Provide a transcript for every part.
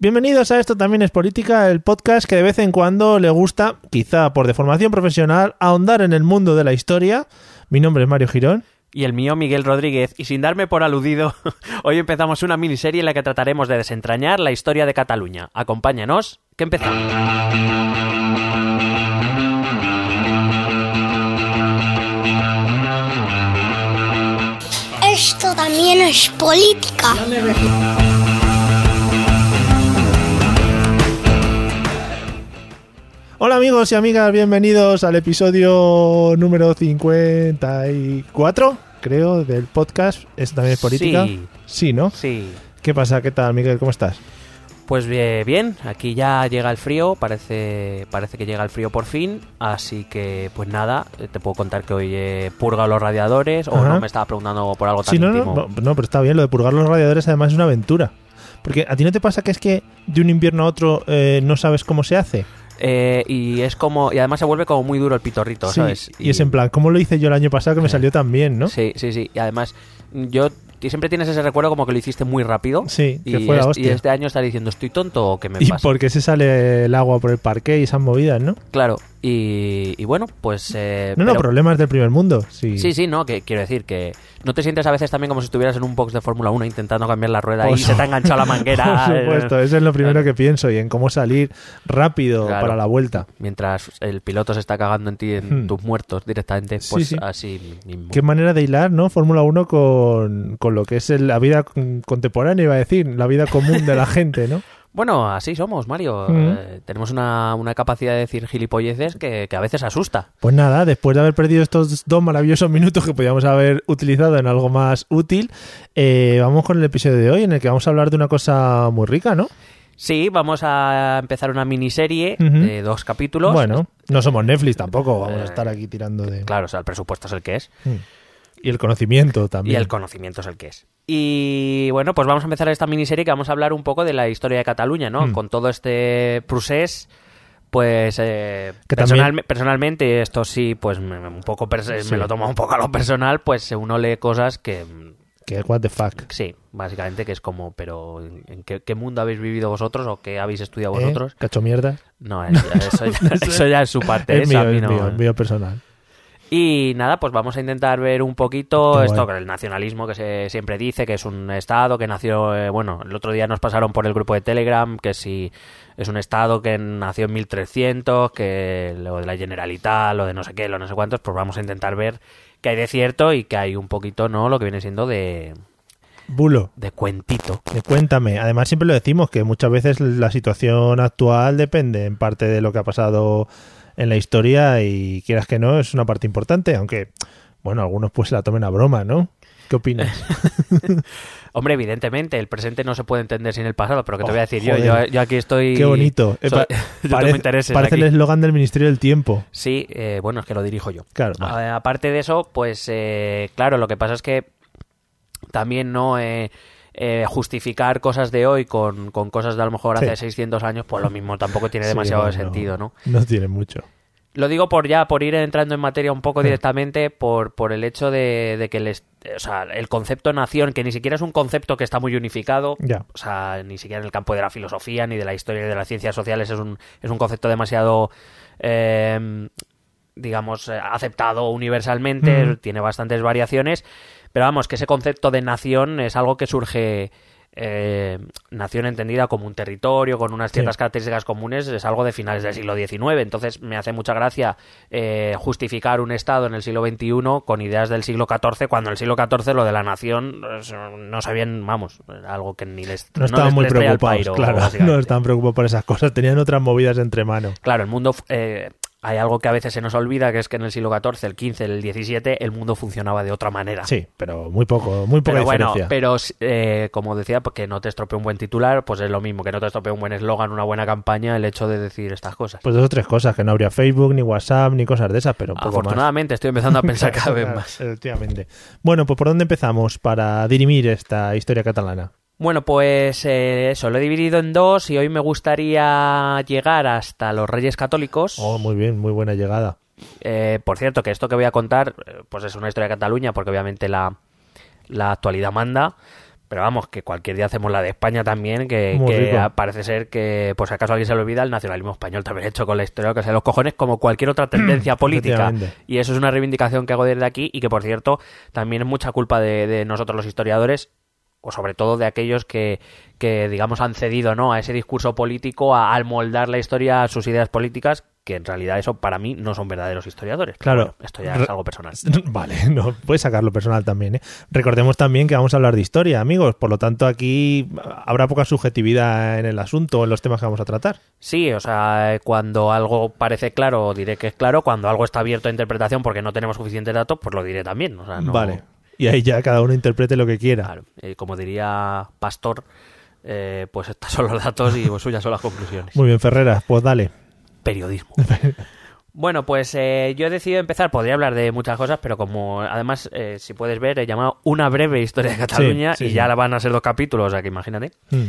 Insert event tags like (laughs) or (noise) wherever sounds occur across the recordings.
Bienvenidos a Esto también es política, el podcast que de vez en cuando le gusta, quizá por deformación profesional, ahondar en el mundo de la historia. Mi nombre es Mario Girón. Y el mío, Miguel Rodríguez, y sin darme por aludido, (laughs) hoy empezamos una miniserie en la que trataremos de desentrañar la historia de Cataluña. Acompáñanos, que empezamos. Esto también es política. Hola amigos y amigas, bienvenidos al episodio número 54, creo, del podcast. Esto también es política. Sí. Sí, ¿no? Sí. ¿Qué pasa? ¿Qué tal, Miguel? ¿Cómo estás? Pues bien, bien, aquí ya llega el frío, parece, parece que llega el frío por fin, así que pues nada, eh, te puedo contar que hoy he purgado los radiadores o Ajá. no me estaba preguntando por algo tan Sí, no, no, íntimo. no, no, pero está bien, lo de purgar los radiadores además es una aventura. Porque a ti no te pasa que es que de un invierno a otro eh, no sabes cómo se hace. Eh, y es como, y además se vuelve como muy duro el pitorrito, Sí, ¿sabes? y, es en plan, ¿cómo lo hice yo el año pasado que me salió tan bien, no? Sí, sí, sí. Y además, yo y siempre tienes ese recuerdo como que lo hiciste muy rápido. Sí, que y, fue la y este año estás diciendo, ¿estoy tonto o qué me Y pasa? por qué se sale el agua por el parque y esas movidas, ¿no? Claro, y, y bueno, pues... eh, No, no, pero- problemas del primer mundo. Sí, Sí, sí, no, que quiero decir que no te sientes a veces también como si estuvieras en un box de Fórmula 1 intentando cambiar la rueda y se te ha enganchado la (laughs) manguera. Por supuesto, eso es lo primero que pienso y en cómo salir rápido Claro. para la vuelta. Mientras el piloto se está cagando en ti, en Hmm. tus muertos directamente, pues sí. así mismo. Qué manera de hilar, ¿no? Fórmula 1 con, con lo que es el- la vida con- contemporánea, iba a decir, la vida común de la (laughs) gente, ¿no? Bueno, así somos, Mario. Mm. Eh, tenemos una, una capacidad de decir gilipolleces que, que a veces asusta. Pues nada, después de haber perdido estos dos maravillosos minutos que podíamos haber utilizado en algo más útil, eh, vamos con el episodio de hoy en el que vamos a hablar de una cosa muy rica, ¿no? Sí, vamos a empezar una miniserie de dos capítulos. Bueno, no somos Netflix tampoco, vamos a Eh, estar aquí tirando de... Claro, o sea, el presupuesto es el que es. Mm. Y el conocimiento también. Y el conocimiento es el que es. Y bueno, pues vamos a empezar esta miniserie que vamos a hablar un poco de la historia de Cataluña, ¿no? Mm. Con todo este procés, pues eh, Que personal- también- personalmente, esto sí, pues me, un poco Sí. me lo tomo un poco a lo personal, pues uno lee cosas que Que what the fuck. sí, básicamente que es como, pero ¿en qué, qué mundo habéis vivido vosotros o qué habéis estudiado ¿Eh? vosotros? Cacho mierda. No, es- eso, ya, (laughs) eso ya es su parte. Es mío, a mí es no- mío, es mío personal. Y nada, pues vamos a intentar ver un poquito Qué esto el nacionalismo que se siempre dice, que es un estado que nació, eh, bueno, el otro día nos pasaron por el grupo de Telegram, que si es un estado que nació en 1300, que lo de la Generalitat, lo de no sé qué, lo no sé cuántos, pues vamos a intentar ver qué hay de cierto y que hay un poquito, ¿no? Lo que viene siendo de, Bulo. de cuentito. Eh, Cuéntame, además siempre lo decimos que muchas veces la situación actual depende en parte de lo que ha pasado en la historia y quieras que no, es una parte importante, aunque, bueno, algunos pues se la tomen a broma, ¿no? ¿Qué opinas? (laughs) Hombre, evidentemente, el presente no se puede entender sin el pasado, pero que te Oh, voy a decir yo, yo, yo aquí estoy... Qué bonito. Eh, soy- pa- (laughs) yo parece el eslogan del Ministerio del Tiempo. Sí, eh, bueno, es que lo dirijo yo. Claro, vale. aparte de eso, pues eh, claro, lo que pasa es que también no eh, eh, justificar cosas de hoy con, con cosas de a lo mejor Sí. hace 600 años, pues lo mismo tampoco tiene (laughs) Sí, demasiado no, sentido, ¿no? No tiene mucho. Lo digo por ya, por ir entrando en materia un poco Sí. directamente, por, por el hecho de, de que el, est- o sea, el concepto nación, que ni siquiera es un concepto que está muy unificado, Ya. o sea, ni siquiera en el campo de la filosofía, ni de la historia, ni de las ciencias sociales, es un, es un concepto demasiado... eh, digamos, eh, aceptado universalmente, Mm. tiene bastantes variaciones, pero vamos, que ese concepto de nación es algo que surge, eh, nación entendida como un territorio, con unas ciertas Sí. características comunes, es algo de finales del siglo XIX, entonces me hace mucha gracia eh, justificar un Estado en el siglo XXI con ideas del siglo XIV, cuando en el siglo XIV lo de la nación no sabían, vamos, algo que ni les... No estaban les- muy les preocupados, pairo, claro. (laughs) No estaban preocupados por esas cosas. Tenían otras movidas entre manos. Claro, el mundo. eh, hay algo que a veces se nos olvida, que es que en el siglo XIV, el XV, el XVII, el mundo funcionaba de otra manera. Sí, pero muy poco, muy poca Pero bueno, diferencia. pero eh, como decía, porque no te estropee un buen titular, pues es lo mismo que no te estropee un buen eslogan, una buena campaña, el hecho de decir estas cosas. Pues dos o tres cosas, que no habría Facebook, ni WhatsApp, ni cosas de esas, pero un poco más. Afortunadamente estoy empezando a pensar (laughs) cada vez más. Efectivamente. Bueno, pues ¿por dónde empezamos para dirimir esta historia catalana? Bueno, pues eh, eso, lo he dividido en dos y hoy me gustaría llegar hasta los Reyes Católicos. Oh, muy bien, muy buena llegada. Eh, por cierto, que esto que voy a contar, eh, pues es una historia de Cataluña, porque obviamente la, la actualidad manda. Pero vamos, que cualquier día hacemos la de España también, que, parece ser que, por si acaso alguien se le olvida, el nacionalismo español también hecho con la historia que sea los cojones, como cualquier otra tendencia (clears throat) política. Y eso es una reivindicación que hago desde aquí y que, por cierto, también es mucha culpa de, de nosotros los historiadores, o sobre todo de aquellos que, que digamos, han cedido ¿no? a ese discurso político, a, al moldar la historia a sus ideas políticas, que en realidad eso para mí no son verdaderos historiadores. Claro. bueno, esto ya es algo personal. (laughs) Vale, no, puedes sacarlo personal también. ¿eh? Recordemos también que vamos a hablar de historia, amigos. Por lo tanto, aquí habrá poca subjetividad en el asunto, en los temas que vamos a tratar. Sí, o sea, cuando algo parece claro, diré que es claro. Cuando algo está abierto a interpretación porque no tenemos suficientes datos, pues lo diré también. O sea, no- Vale. Y ahí ya cada uno interprete lo que quiera. Claro, eh, como diría Pastor, eh, pues estos son los datos y pues, suyas son las conclusiones. Muy bien, Ferreras, pues dale. Periodismo. (laughs) Bueno, pues eh, yo he decidido empezar, podría hablar de muchas cosas, pero como además, eh, si puedes ver, he llamado una breve historia de Cataluña sí, y sí. ya la van a ser dos capítulos, o sea que imagínate. Mm.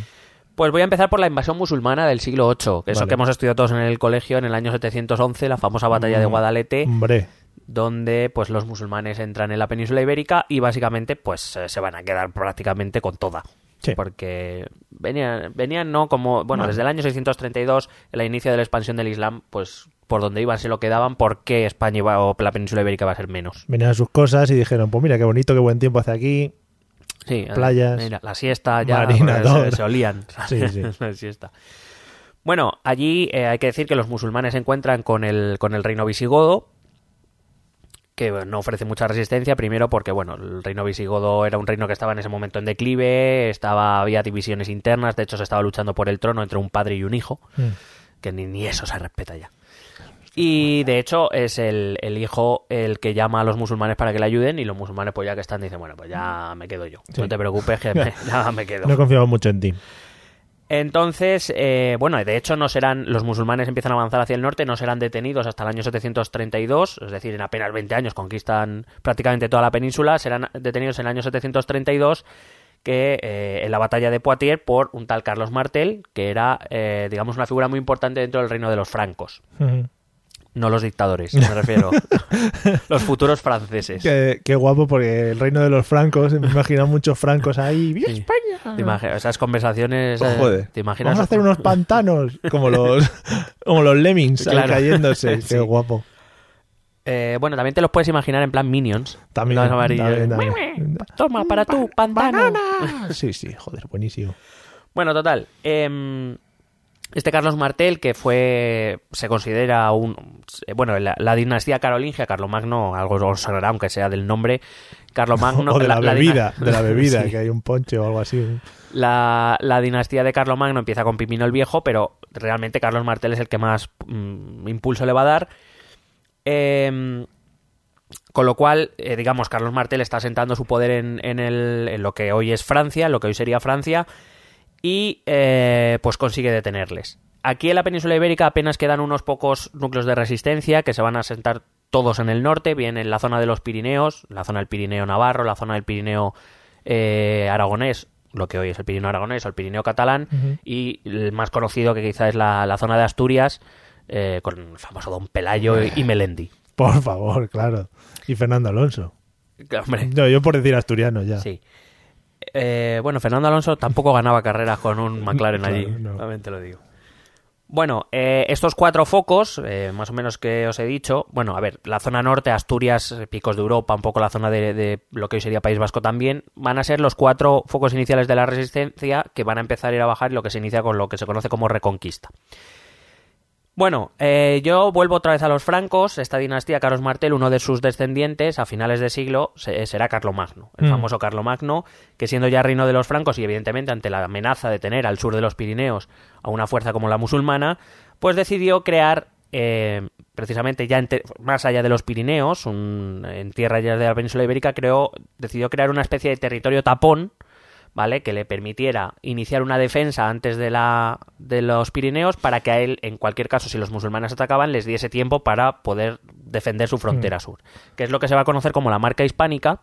Pues voy a empezar por la invasión musulmana del siglo VIII, que eso Vale. que hemos estudiado todos en el colegio en el año 711, la famosa batalla de Mm, Guadalete, Hombre, donde pues los musulmanes entran en la península ibérica y básicamente pues eh, se van a quedar prácticamente con toda. Sí. Porque venían, venían no como, bueno, desde el año 632, el inicio de la expansión del Islam, pues por donde iban se lo quedaban, porque España iba, o la península ibérica va a ser menos. venían sus cosas y dijeron, pues mira, qué bonito, qué buen tiempo hace aquí. Sí, Playas, mira, la siesta ya pues, se, se olían. (laughs) Sí, sí. (laughs) la siesta. Bueno, allí eh, hay que decir que los musulmanes se encuentran con el, con el reino visigodo, que bueno, no ofrece mucha resistencia, primero porque bueno, el reino visigodo era un reino que estaba en ese momento en declive, estaba, había divisiones internas, de hecho se estaba luchando por el trono entre un padre y un hijo, Mm. que ni, ni eso se respeta ya. Y de hecho es el, el hijo el que llama a los musulmanes para que le ayuden y los musulmanes pues ya que están dicen, bueno, pues ya me quedo yo. Sí. No te preocupes que (laughs) me- ya me quedo. No confiamos mucho en ti. Entonces, eh, bueno, de hecho no serán, los musulmanes empiezan a avanzar hacia el norte, no serán detenidos hasta el año 732, es decir, en apenas 20 años conquistan prácticamente toda la península, serán detenidos en el año 732 que eh, en la batalla de Poitiers por un tal Carlos Martel, que era, eh, digamos, una figura muy importante dentro del reino de los francos. No los dictadores, me refiero. (laughs) los futuros franceses. Qué, qué guapo, porque el reino de los francos, me imagino muchos francos ahí. ¡Viva Sí. España! Te imagi- esas conversaciones, Oh, eh, joder. ¿te imaginas? Vamos a hacer unos pantanos, como los, (laughs) como los lemmings ahí cayéndose. (laughs) Qué Sí. guapo. Eh, bueno, también te los puedes imaginar en plan Minions. También, Los amarillos. también, también. Toma, para tú, pantano. ¡Banana! Sí, sí, joder, buenísimo. Bueno, total. em, este Carlos Martel, que fue, se considera un... Bueno, la, la dinastía carolingia, Carlomagno, algo os sonará, aunque sea del nombre. Carlomagno... (laughs) o de la, dina- bebida, de la bebida, (laughs) Sí. que hay un ponche o algo así. La, la dinastía de Carlomagno empieza con Pipino el Viejo, pero realmente Carlos Martel es el que más mm, impulso le va a dar. Em, con lo cual, eh, digamos, Carlos Martel está sentando su poder en, en el- en lo que hoy es Francia, en lo que hoy sería Francia, y eh, pues consigue detenerles. Aquí en la península ibérica apenas quedan unos pocos núcleos de resistencia que se van a sentar todos en el norte, bien en la zona de los Pirineos, la zona del Pirineo Navarro, la zona del Pirineo eh, Aragonés, lo que hoy es el Pirineo Aragonés o el Pirineo Catalán, y el más conocido que quizá es la, la zona de Asturias, eh, con el famoso Don Pelayo y, y Melendi. Por favor, claro. Y Fernando Alonso. Hombre, No, yo por decir asturiano ya. Sí. Eh, bueno, Fernando Alonso tampoco ganaba carreras con un McLaren Claro, allí, no. lo digo. Bueno, eh, estos cuatro focos, eh, más o menos que os he dicho, bueno, a ver, la zona norte, Asturias, Picos de Europa, un poco la zona de, de lo que hoy sería País Vasco también, van a ser los cuatro focos iniciales de la resistencia que van a empezar a ir a bajar y lo que se inicia con lo que se conoce como reconquista. Bueno, eh, yo vuelvo otra vez a los francos. Esta dinastía, Carlos Martel, uno de sus descendientes a finales de siglo se- será Carlomagno, el Mm. famoso Carlomagno, que siendo ya reino de los francos y evidentemente ante la amenaza de tener al sur de los Pirineos a una fuerza como la musulmana, pues decidió crear, eh, precisamente ya más allá de los Pirineos, un- en tierra ya de la península ibérica, creó, decidió crear una especie de territorio tapón ¿vale? Que le permitiera iniciar una defensa antes de, la, de los Pirineos para que a él, en cualquier caso, si los musulmanes atacaban, les diese tiempo para poder defender su frontera sur. Que es lo que se va a conocer como la marca hispánica.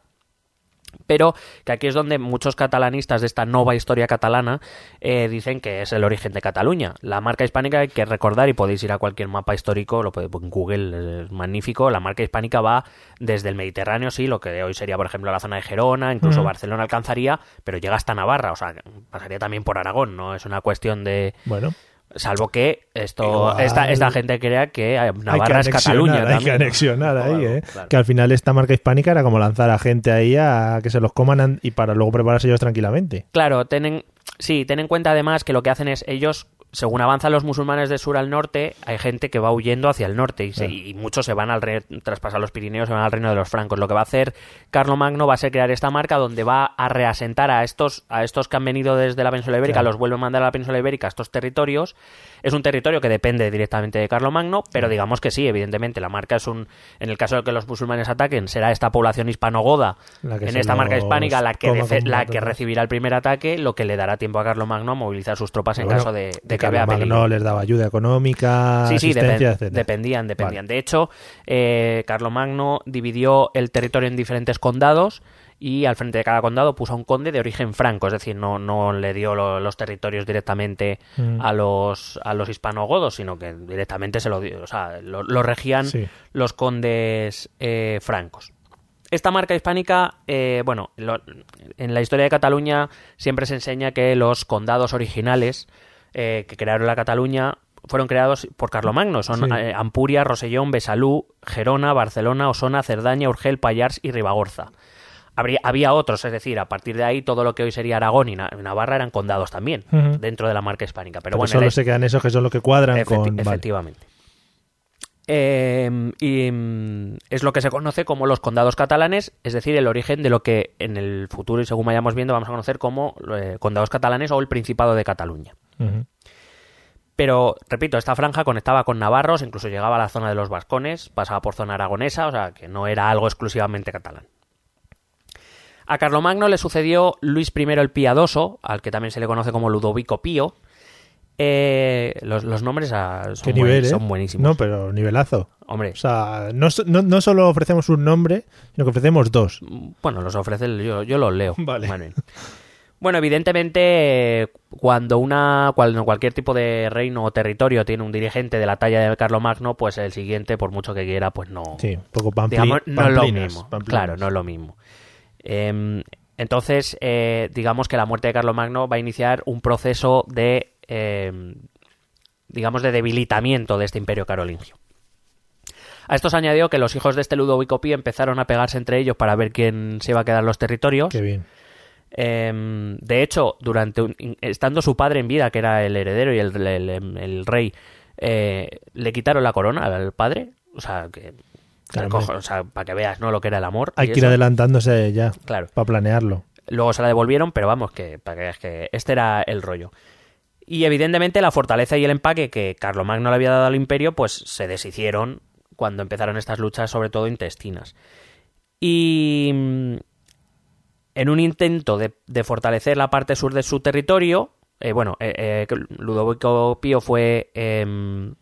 Pero que aquí es donde muchos catalanistas de esta nueva historia catalana eh, dicen que es el origen de Cataluña. La marca hispánica hay que recordar, y podéis ir a cualquier mapa histórico, lo podéis en Google, es magnífico. La marca hispánica va desde el Mediterráneo, sí, lo que hoy sería, por ejemplo, la zona de Gerona, incluso. Barcelona alcanzaría, pero llega hasta Navarra, o sea, pasaría también por Aragón, no es una cuestión de. Bueno, Salvo que esto esta, esta gente crea que Navarra es Cataluña. hay que también. anexionar ahí, Claro, ¿eh? claro. Que al final esta marca hispánica era como lanzar a gente ahí a que se los coman an- y para luego prepararse ellos tranquilamente. Claro, ten en- sí, ten en cuenta además que lo que hacen es ellos, según avanzan los musulmanes de sur al norte, hay gente que va huyendo hacia el norte y, se- Claro. y muchos se van al reino, tras pasar los Pirineos, se van al reino de los francos. Lo que va a hacer Carlomagno va a ser crear esta marca donde va a reasentar a estos, a estos que han venido desde la península ibérica, Claro. los vuelve a mandar a la península ibérica, a estos territorios. Es un territorio que depende directamente de Carlomagno, pero digamos que sí, evidentemente, la marca es un, en el caso de que los musulmanes ataquen, será esta población hispanogoda en esta marca hispánica la que, la que recibirá el primer ataque, lo que le dará tiempo a Carlomagno a movilizar sus tropas en Bueno, caso de, de que vea peligro. les daba ayuda económica, Sí, sí, asistencia, dependían, dependían. De hecho, eh, Carlomagno dividió el territorio en diferentes condados y al frente de cada condado puso a un conde de origen franco, es decir, no, no le dio lo- los territorios directamente Mm. a los a los hispanogodos, sino que directamente se lo dio, o sea, lo, lo regían Sí. los condes eh, francos. Esta marca hispánica, eh, bueno, lo- en la historia de Cataluña siempre se enseña que los condados originales eh, que crearon la Cataluña fueron creados por Carlomagno. Son Sí. eh, Ampuria, Rosellón, Besalú, Gerona, Barcelona, Osona, Cerdaña, Urgel, Pallars y Ribagorza. Habría- había otros, es decir, a partir de ahí todo lo que hoy sería Aragón y Na- Navarra eran condados también, dentro de la marca hispánica. Pero, Pero bueno, solo se quedan esos que son los que cuadran Efecti- con... vale. Efectivamente. Eh, y mm, es lo que se conoce como los condados catalanes, es decir, el origen de lo que en el futuro y según vayamos viendo vamos a conocer como eh, condados catalanes o el Principado de Cataluña. Pero, repito, esta franja conectaba con navarros, incluso llegaba a la zona de los vascones, pasaba por zona aragonesa, o sea que no era algo exclusivamente catalán. A Carlomagno le sucedió Luis I el Piadoso, al que también se le conoce como Ludovico Pío. Eh, los, los nombres ah, son, ¿Qué buen- nivel, eh? son buenísimos. No, pero nivelazo. Hombre, O sea, no, so- no, no solo ofrecemos un nombre, sino que ofrecemos dos. bueno, los ofrece, yo, yo los leo. (laughs) Vale. Bien. Bueno, evidentemente, cuando una cuando cualquier tipo de reino o territorio tiene un dirigente de la talla de Carlomagno, pues el siguiente, por mucho que quiera, pues no. Sí, poco pampli- digamos, no es lo mismo. pamplinas. Claro, no es lo mismo. Em, entonces, eh, digamos que la muerte de Carlomagno va a iniciar un proceso de, em, digamos, de debilitamiento de este imperio carolingio. A esto se añadió que los hijos de este Ludovico Pío empezaron a pegarse entre ellos para ver quién se iba a quedar los territorios. Qué bien. Em, de hecho, durante un- estando su padre en vida, que era el heredero y el, el- el rey, eh, le quitaron la corona al padre. O sea, que, Claro, cojo- hombre. o sea, para que veas ¿no? lo que era el amor. Hay que ir adelantándose ya, Claro. para planearlo. Luego se la devolvieron, pero vamos, que para que veas que este era el rollo. Y evidentemente la fortaleza y el empaque que Carlomagno le había dado al imperio, pues se deshicieron cuando empezaron estas luchas, sobre todo intestinas. Y en un intento de, de fortalecer la parte sur de su territorio, eh, bueno, eh, eh, Ludovico Pío fue em,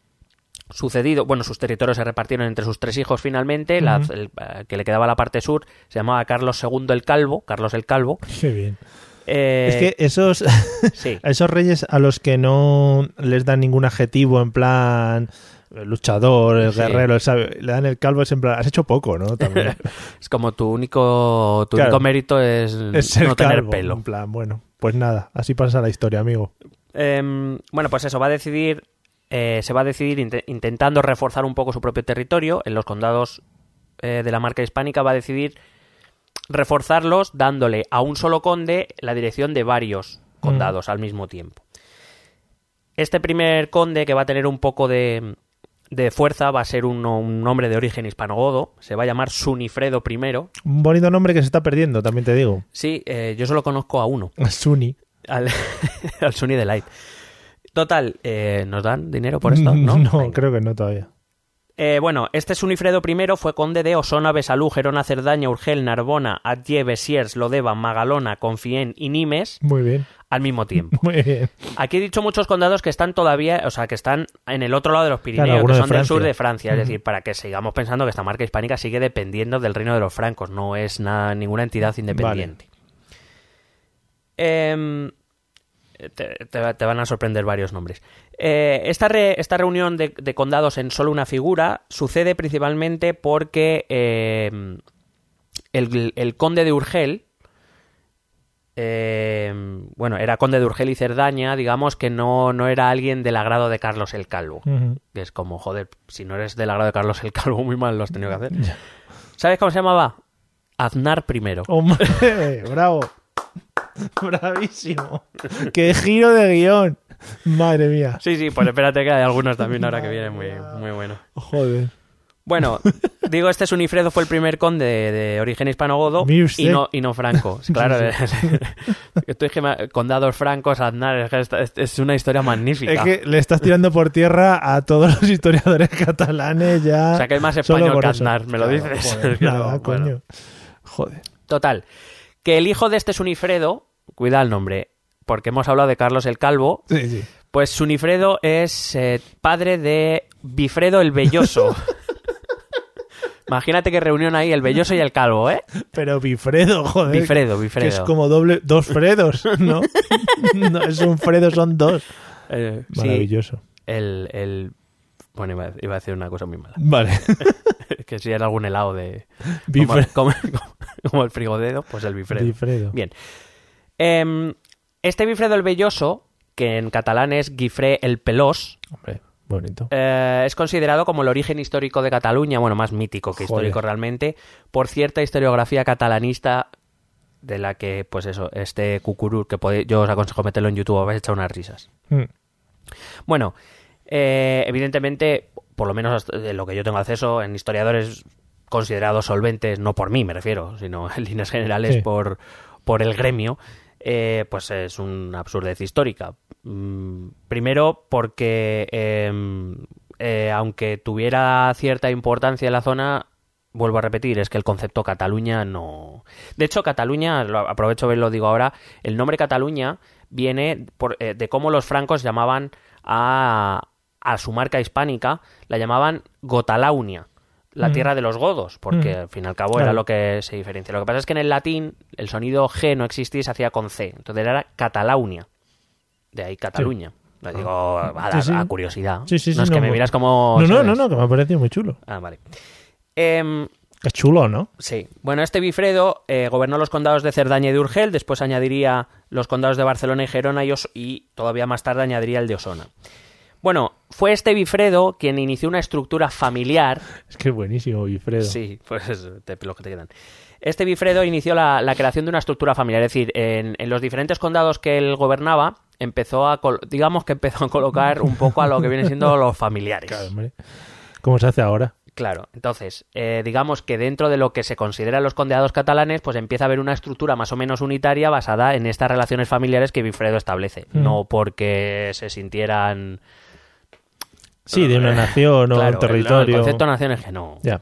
sucedido, bueno, sus territorios se repartieron entre sus tres hijos finalmente, la- Ujú. el, eh, que le quedaba la parte sur se llamaba Carlos II el Calvo, Carlos el Calvo. Qué bien. Eh, es que esos, (laughs) sí, a (laughs) esos reyes a los que no les dan ningún adjetivo en plan el luchador, el Sí. guerrero, el sabio, le dan el calvo, plan, has hecho poco, ¿no? También. (laughs) es como tu único, tu Claro. único mérito es, es no tener calvo, pelo. En plan, bueno, pues nada, así pasa la historia, amigo. Em, bueno, pues eso, va a decidir eh, se va a decidir inte- intentando reforzar un poco su propio territorio. En los condados eh, de la marca hispánica va a decidir reforzarlos dándole a un solo conde la dirección de varios condados al mismo tiempo. Este primer conde, que va a tener un poco de, de fuerza, va a ser un, un hombre de origen hispanogodo. Se va a llamar Sunifredo I. Un bonito nombre que se está perdiendo, también te digo. Sí, eh, yo solo conozco a uno. (laughs) Suni. al, (laughs) al Sunny Delight. Total, eh, ¿nos dan dinero por esto? (laughs) No, Venga. creo que no todavía. Eh, bueno, este Sunifredo I fue conde de Osona, Besalú, Gerona, Cerdaña, Urgel, Narbona, Atlle, Besiers, Lodeva, Magalona, Confien y Nimes Muy bien. Al mismo tiempo. (laughs) Muy bien. Aquí he dicho muchos condados que están todavía, o sea, que están en el otro lado de los Pirineos, Claro, que de son del sur de Francia. Es decir, para que sigamos pensando que esta marca hispánica sigue dependiendo del reino de los francos, no es nada, ninguna entidad independiente. Em, te, te- te van a sorprender varios nombres. Eh, esta, re- esta reunión de, de condados en solo una figura sucede principalmente porque em, el, el conde de Urgel, eh, bueno, era conde de Urgel y Cerdaña, digamos que no, no era alguien del agrado de Carlos el Calvo. Que es como, joder, si no eres del agrado de Carlos el Calvo, muy mal lo has tenido que hacer. ¿Sabes cómo se llamaba? Aznar I. Hombre, (laughs) bravo. Bravísimo. Qué giro de guion. Madre mía. Sí, sí, pues espérate que hay algunos también ahora que vienen muy, muy buenos. Joder. Bueno, (laughs) digo, este Sunifredo fue el primer conde de, de origen hispanogodo y no, y no franco. (laughs) Claro, (laughs) esto es que me- condados francos, Aznar, es, es- una historia magnífica. Es que le estás tirando por tierra a todos los historiadores catalanes ya. O sea, que es más español que. Aznar, ¿me lo dices? joder, nada, bueno. coño. Joder. Total, que el hijo de este Sunifredo, cuida el nombre, porque hemos hablado de Carlos el Calvo, Sí, sí. pues Sunifredo es eh, padre de Bifredo el Belloso. Imagínate qué reunión ahí, el Belloso y el Calvo, ¿eh? Pero Bifredo, joder. Bifredo, Que Bifredo. es como doble, dos Fredos, ¿no? (laughs) no es un Fredo, son dos. Eh, sí, Maravilloso. el, el... Bueno, iba, iba a decir una cosa muy mala. Vale. (laughs) que si era algún helado de... Como, Bifredo. (laughs) como- como el frigodedo, pues el Bifredo. Bifredo. Bien. Em, este Bifredo el Belloso, que en catalán es Guifré el Pelós, Hombre, bonito. eh, es considerado como el origen histórico de Cataluña, bueno, más mítico que Joder. histórico realmente, por cierta historiografía catalanista de la que, pues eso, este cucurú, que yo os aconsejo meterlo en YouTube, vais a echar unas risas. Mm. Bueno, eh, evidentemente, por lo menos de lo que yo tengo acceso, en historiadores considerados solventes, no por mí me refiero, sino en líneas generales Sí. por, por el gremio, eh, pues es una absurdez histórica. Mm, primero porque, eh, eh, aunque tuviera cierta importancia en la zona, vuelvo a repetir, es que el concepto Cataluña no... De hecho, Cataluña, aprovecho y lo digo ahora, el nombre Cataluña viene por, eh, de cómo los francos llamaban a, a su marca hispánica, la llamaban Gotalaunia, la tierra de los godos, porque Mm. al fin y al cabo Claro. era lo que se diferencia. Lo que pasa es que en el latín el sonido G no existía y se hacía con C, entonces era Catalaunia, de ahí Cataluña. Lo digo a, a- Sí, sí. a curiosidad. Sí, sí, sí, no es que no, me no. miras como... No, no, no, que me ha parecido muy chulo. Ah, vale. Em, Es chulo, ¿no? Sí. Bueno, este Bifredo eh, gobernó los condados de Cerdaña y de Urgel, después añadiría los condados de Barcelona y Gerona y, Os- y todavía más tarde añadiría el de Osona. Bueno, fue este Bifredo quien inició una estructura familiar. Es que es buenísimo, Bifredo. Sí, pues te, lo que te quedan. Este Bifredo inició la, la creación de una estructura familiar, es decir, en, en los diferentes condados que él gobernaba, empezó a, digamos que empezó a colocar un poco a lo que vienen siendo los familiares. Claro, hombre. ¿Cómo se hace ahora? Claro, entonces, eh, digamos que dentro de lo que se consideran los condeados catalanes, pues empieza a haber una estructura más o menos unitaria basada en estas relaciones familiares que Bifredo establece. Mm. No porque se sintieran... Sí, de una Eh, nación o claro, un territorio. El, concepto de nación es que no. Ya.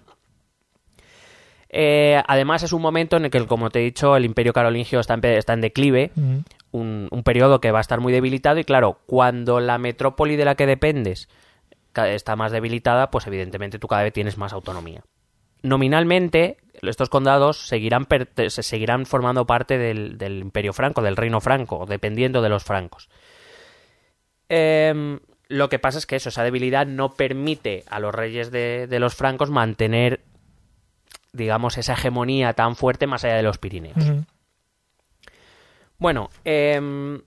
Eh, además, es un momento en el que, como te he dicho, el imperio carolingio está en, pe- está en declive, Mm. un, un periodo que va a estar muy debilitado y claro, cuando la metrópoli de la que dependes está más debilitada, pues evidentemente tú cada vez tienes más autonomía. Nominalmente, estos condados seguirán, perte- se seguirán formando parte del, del imperio franco, del reino franco, dependiendo de los francos. Em, lo que pasa es que eso, esa debilidad no permite a los reyes de, de los francos mantener, digamos, esa hegemonía tan fuerte más allá de los Pirineos. Bueno, em,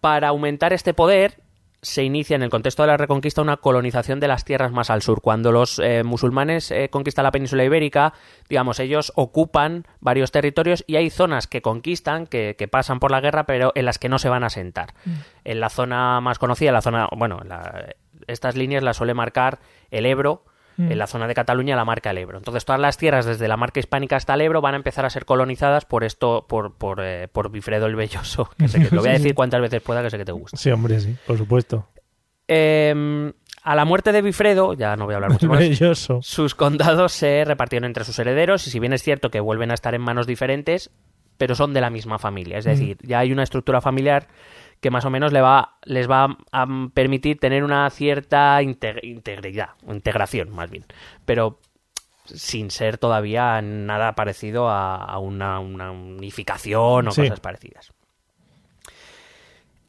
para aumentar este poder, se inicia en el contexto de la Reconquista una colonización de las tierras más al sur. Cuando los eh, musulmanes eh, conquistan la península ibérica, digamos, ellos ocupan varios territorios y hay zonas que conquistan, que, que pasan por la guerra, pero en las que no se van a sentar. En la zona más conocida, la zona, bueno, la- estas líneas las suele marcar el Ebro. En la zona de Cataluña la marca el Ebro. Entonces todas las tierras desde la marca hispánica hasta el Ebro van a empezar a ser colonizadas por esto, por, por, eh, por Bifredo el Belloso. Que sé que- lo voy a (laughs) decir cuantas veces pueda que sé que te gusta. Sí, hombre, sí, por supuesto. Eh, a la muerte de Bifredo, ya no voy a hablar mucho más, sus condados se repartieron entre sus herederos y si bien es cierto que vuelven a estar en manos diferentes, pero son de la misma familia. Es decir, ya hay una estructura familiar que más o menos le va, les va a permitir tener una cierta inte- integridad, o integración más bien, pero sin ser todavía nada parecido a, a una, una unificación o Sí. cosas parecidas.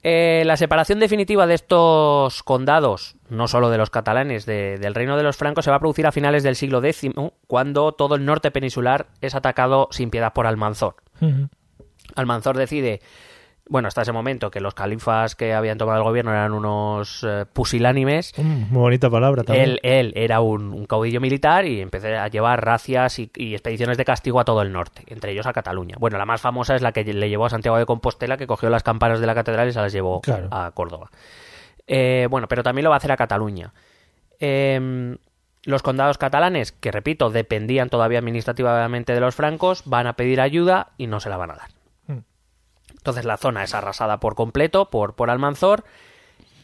Eh, la separación definitiva de estos condados, no solo de los catalanes, de- del reino de los francos, se va a producir a finales del siglo X, cuando todo el norte peninsular es atacado sin piedad por Almanzor. Almanzor decide, bueno, hasta ese momento que los califas que habían tomado el gobierno eran unos eh, pusilánimes, Mm, muy bonita palabra también. él, él era un, un caudillo militar y empezó a llevar racias y, y expediciones de castigo a todo el norte, entre ellos a Cataluña. Bueno, la más famosa es la que le llevó a Santiago de Compostela, que cogió las campanas de la catedral y se las llevó Claro. a Córdoba. Eh, bueno, pero también lo va a hacer a Cataluña. Em, los condados catalanes, que repito, dependían todavía administrativamente de los francos, van a pedir ayuda y no se la van a dar. Entonces la zona es arrasada por completo por, por Almanzor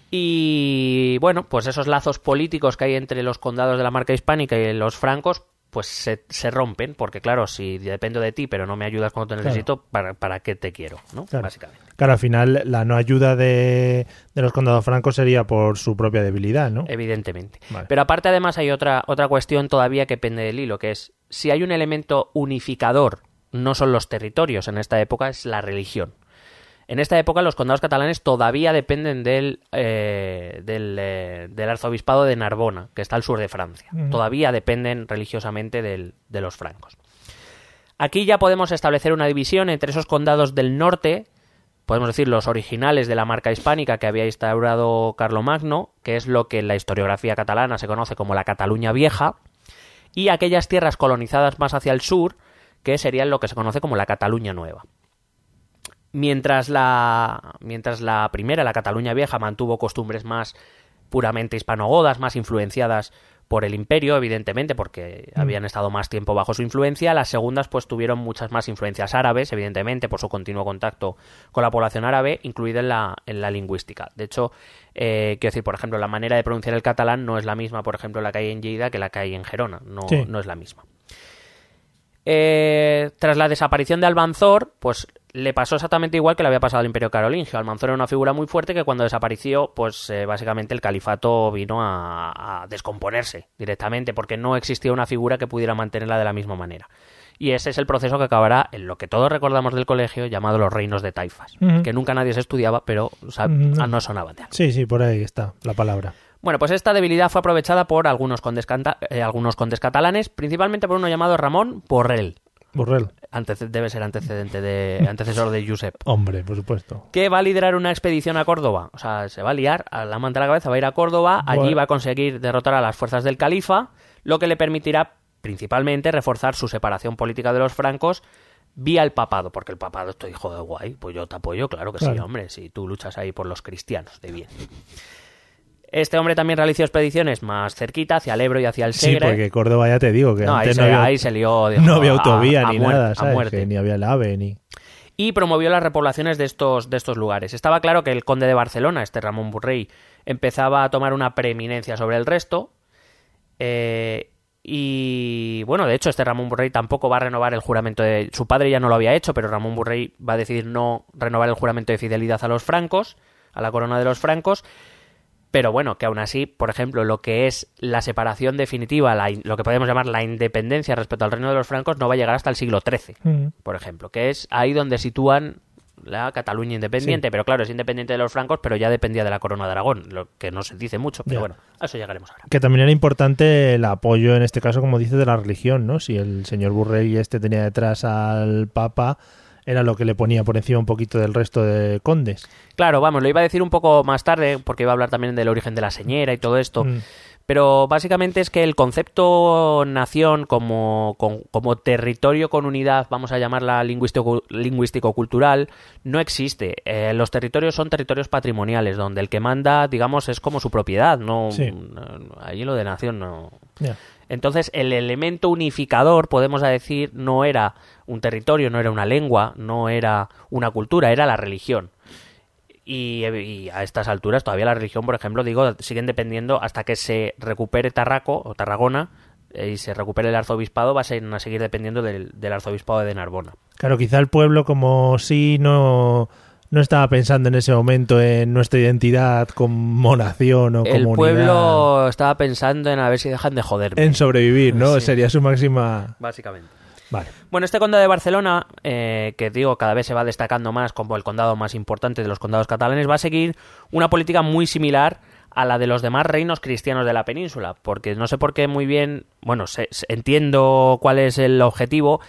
y bueno, pues esos lazos políticos que hay entre los condados de la marca hispánica y los francos, pues se, se rompen, porque claro, si dependo de ti, pero no me ayudas cuando te Claro. necesito, ¿para, ¿para qué te quiero? ¿no? Claro. Básicamente. Claro, al final la no ayuda de, de los condados francos sería por su propia debilidad, ¿no? Evidentemente. Vale. Pero aparte, además, hay otra, otra cuestión todavía que pende del hilo, que es si hay un elemento unificador, no son los territorios en esta época, es la religión. En esta época los condados catalanes todavía dependen del, eh, del, eh, del arzobispado de Narbona, que está al sur de Francia. Todavía dependen religiosamente del- de los francos. Aquí ya podemos establecer una división entre esos condados del norte, podemos decir los originales de la marca hispánica que había instaurado Carlomagno, que es lo que en la historiografía catalana se conoce como la Cataluña Vieja, y aquellas tierras colonizadas más hacia el sur, que serían lo que se conoce como la Cataluña Nueva. Mientras la, mientras la primera, la Cataluña Vieja, mantuvo costumbres más puramente hispanogodas, más influenciadas por el imperio, evidentemente, porque habían estado más tiempo bajo su influencia. Las segundas, pues tuvieron muchas más influencias árabes, evidentemente, por su continuo contacto con la población árabe, incluida en la, en la lingüística. De hecho, eh, quiero decir, por ejemplo, la manera de pronunciar el catalán no es la misma, por ejemplo, la que hay en Lleida que la que hay en Gerona. No, Sí. no es la misma. Eh, tras la desaparición de Almanzor, pues le pasó exactamente igual que le había pasado al Imperio Carolingio. Almanzor era una figura muy fuerte que cuando desapareció, pues eh, básicamente el califato vino a, a descomponerse directamente porque no existía una figura que pudiera mantenerla de la misma manera. Y ese es el proceso que acabará en lo que todos recordamos del colegio llamado los reinos de taifas, que nunca nadie se estudiaba, pero o sea, no sonaban de algo. Sí, sí, por ahí está la palabra. Bueno, pues esta debilidad fue aprovechada por algunos condes, canta- eh, algunos condes catalanes, principalmente por uno llamado Ramón Borrell, Borrell. Antece- debe ser antecedente de antecesor de Josep. Hombre, por supuesto. que va a liderar una expedición a Córdoba. O sea se va a liar a la manta de la cabeza va a ir a Córdoba. Allí va a conseguir derrotar a las fuerzas del califa lo que le permitirá principalmente reforzar su separación política de los francos vía el papado porque el papado estoy hijo de guay. Pues yo te apoyo claro que sí hombre si tú luchas ahí por los cristianos de bien este hombre también realizó expediciones más cerquita hacia el Ebro y hacia el Sí, Segre porque Córdoba ya te digo que no, ahí antes se, no, había, ahí se lió no había autovía a ni muerte, nada, ni había el AVE ni... y promovió las repoblaciones de estos, de estos lugares. Estaba claro que el conde de Barcelona, este Ramón Burrey, empezaba a tomar una preeminencia sobre el resto. eh, y bueno, de hecho, este Ramón Burrey tampoco va a renovar el juramento de. Su padre ya no lo había hecho, pero Ramón Burrey va a decidir no renovar el juramento de fidelidad a los francos, a la corona de los francos. Pero bueno, que aún así, por ejemplo, lo que es la separación definitiva, la lo que podemos llamar la independencia respecto al reino de los francos, no va a llegar hasta el siglo XIII Mm. por ejemplo, que es ahí donde sitúan la Cataluña independiente, pero claro, es independiente de los francos, pero ya dependía de la corona de Aragón, lo que no se dice mucho, pero Ya. bueno, a eso llegaremos ahora. Que también era importante el apoyo, en este caso, como dices, de la religión, ¿no? Si el señor Burrell este tenía detrás al Papa, era lo que le ponía por encima un poquito del resto de condes. Claro, vamos, lo iba a decir un poco más tarde, porque iba a hablar también del origen de la señera y todo esto. Mm. Pero básicamente es que el concepto nación como, como territorio con unidad, vamos a llamarla lingüístico- lingüístico-cultural, no existe. Eh, los territorios son territorios patrimoniales, donde el que manda, digamos, es como su propiedad. No, Sí. allí lo de nación no. Entonces, el elemento unificador, podemos decir, no era un territorio, no era una lengua, no era una cultura, era la religión. Y, a estas alturas todavía la religión, por ejemplo, digo, siguen dependiendo hasta que se recupere Tarraco o Tarragona eh, y se recupere el arzobispado, va a seguir dependiendo del, del arzobispado de Narbona. Claro, quizá el pueblo como sí no, no estaba pensando en ese momento en nuestra identidad como nación o el como pueblo estaba pensando en a ver si dejan de joderme. en sobrevivir, ¿no? Sí. Sería su máxima... Básicamente. Vale. Bueno, este condado de Barcelona, eh, que digo cada vez se va destacando más como el condado más importante de los condados catalanes, va a seguir una política muy similar a la de los demás reinos cristianos de la península, porque no sé por qué muy bien, bueno, sé- sé- entiendo cuál es el objetivo,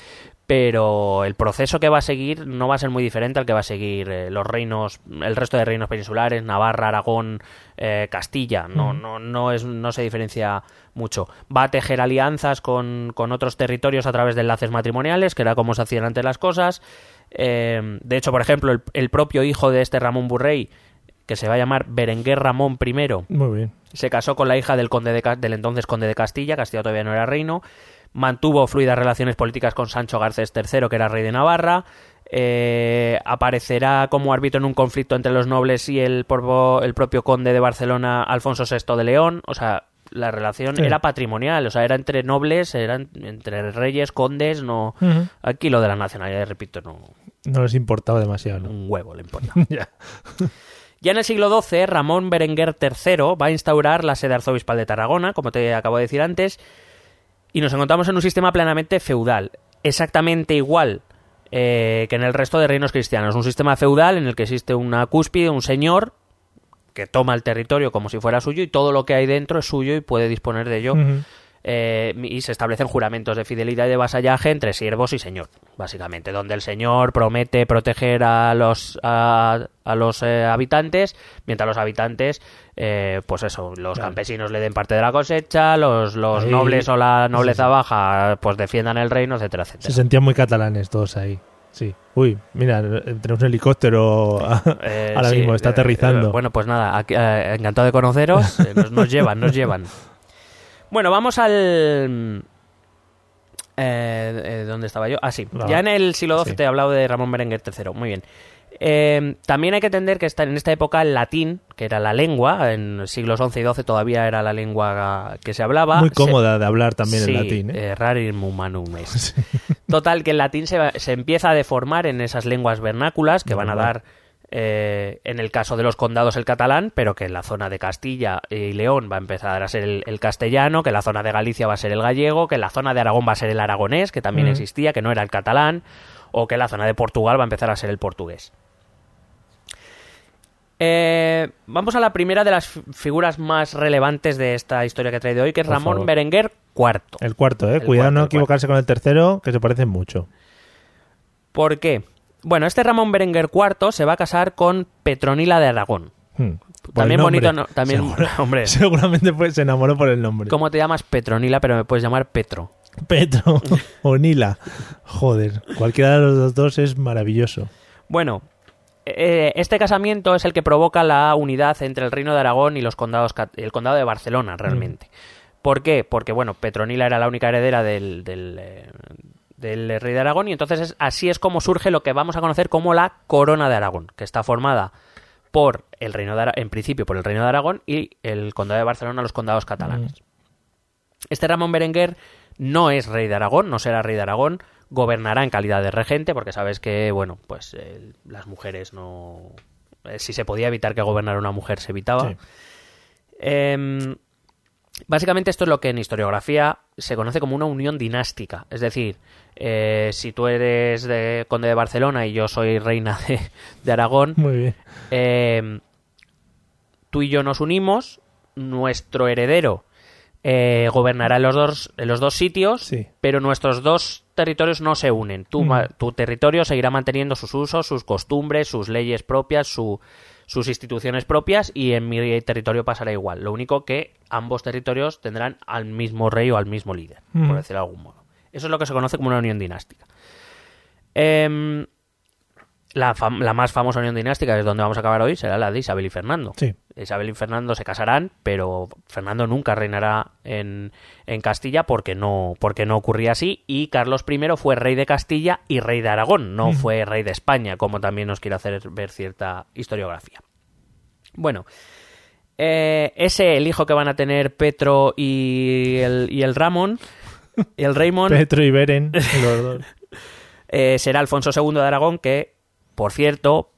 pero el proceso que va a seguir no va a ser muy diferente al que va a seguir eh, los reinos, el resto de reinos peninsulares, Navarra, Aragón, eh, Castilla. No, no, no, es, no se diferencia mucho. Va a tejer alianzas con, con otros territorios a través de enlaces matrimoniales, que era como se hacían antes las cosas. Eh, de hecho, por ejemplo, el, el propio hijo de este Ramón Burrey, que se va a llamar Berenguer Ramón I, Muy bien. se casó con la hija del, conde de del entonces conde de Castilla, Castilla todavía no era reino, mantuvo fluidas relaciones políticas con Sancho Garcés III, que era rey de Navarra, eh, aparecerá como árbitro en un conflicto entre los nobles y el, porvo- el propio conde de Barcelona, Alfonso VI de León, o sea, la relación Sí. era patrimonial, o sea, era entre nobles, eran entre reyes, condes, no... Aquí lo de la nacionalidad, repito, no... No les importaba demasiado, ¿no? Un huevo le importa. (laughs) ya. Ya en el siglo XII, Ramón Berenguer III va a instaurar la sede arzobispal de Tarragona, como te acabo de decir antes, y nos encontramos en un sistema plenamente feudal, exactamente igual eh, que en el resto de reinos cristianos. Un sistema feudal en el que existe una cúspide, un señor que toma el territorio como si fuera suyo y todo lo que hay dentro es suyo y puede disponer de ello. Eh, y se establecen juramentos de fidelidad y de vasallaje entre siervos y señor, básicamente, donde el señor promete proteger a los a, a los eh, habitantes, mientras los habitantes, eh, pues eso, los Claro. campesinos le den parte de la cosecha, los, los Ahí- nobles o la nobleza sí, sí. baja, pues defiendan el reino, etcétera, Se etcétera. sentían muy catalanes todos ahí. Sí. Uy, mira, tenemos un helicóptero Eh, ahora sí, mismo, está eh, aterrizando. eh, bueno, pues nada, aquí, encantado de conoceros. nos, nos llevan, nos llevan. Bueno, vamos al. Eh, eh, ¿Dónde estaba yo? Ah, sí. Ya en el siglo XII sí. te he hablado de Ramón Berenguer III. Muy bien. Eh, también hay que entender que está en esta época el latín, que era la lengua, en siglos XI y XII todavía era la lengua que se hablaba. muy Se- cómoda de hablar también Sí, el latín. ¿eh? eh, rarim humanum est. (laughs) Total, que el latín se, va- se empieza a deformar en esas lenguas vernáculas que van a dar, eh, en el caso de los condados, el catalán, pero que en la zona de Castilla y León va a empezar a ser el, el castellano, que en la zona de Galicia va a ser el gallego, que en la zona de Aragón va a ser el aragonés, que también existía, que no era el catalán, o que en la zona de Portugal va a empezar a ser el portugués. Eh, vamos a la primera de las fi- figuras más relevantes de esta historia que he traído hoy, que es Por Ramón favor. Berenguer IV. El cuarto, ¿eh? El Cuidado cuarto, no equivocarse con el tercero, que se parecen mucho. ¿Por qué? Bueno, este Ramón Berenguer IV se va a casar con Petronila de Aragón. Hmm. También bonito, ¿no? También, (laughs) hombre. Seguramente pues, se enamoró por el nombre. ¿Cómo te llamas Petronila, pero me puedes llamar Petro? Petro (laughs) o Nila. Joder, cualquiera de los dos es maravilloso. Bueno, eh, este casamiento es el que provoca la unidad entre el Reino de Aragón y los condados, el condado de Barcelona, realmente. ¿Por qué? Porque, bueno, Petronila era la única heredera del, del, eh, del rey de Aragón y entonces es- así es como surge lo que vamos a conocer como la Corona de Aragón, que está formada por el reino de Ara- en principio por el Reino de Aragón y el condado de Barcelona, los condados catalanes. Este Ramón Berenguer no es rey de Aragón, no será rey de Aragón, gobernará en calidad de regente, porque sabes que, bueno, pues eh, las mujeres no... eh, si se podía evitar que gobernara una mujer, se evitaba. Sí. Em, básicamente esto es lo que en historiografía se conoce como una unión dinástica. Es decir, eh, si tú eres de conde de Barcelona y yo soy reina de, de Aragón, Muy bien. eh, tú y yo nos unimos, nuestro heredero eh, gobernará en los dos, en los dos sitios, Sí. pero nuestros dos territorios no se unen. Tu, Mm. tu territorio seguirá manteniendo sus usos, sus costumbres, sus leyes propias, su- sus instituciones propias y en mi territorio pasará igual. Lo único que ambos territorios tendrán al mismo rey o al mismo líder, Mm. por decirlo de algún modo. Eso es lo que se conoce como una unión dinástica. Em, la, más famosa unión dinástica, que es donde vamos a acabar hoy, será la de Isabel y Fernando. Sí. Isabel y Fernando se casarán, pero Fernando nunca reinará en, en Castilla porque no, porque no ocurría así. Y Carlos I fue rey de Castilla y rey de Aragón, no fue rey de España, como también nos quiere hacer ver cierta historiografía. Bueno, eh, ese, el hijo que van a tener Petro y el, y el Ramón, y el (laughs) Raymond, Petro y Beren, los dos. (laughs) eh, será Alfonso II de Aragón, que, por cierto,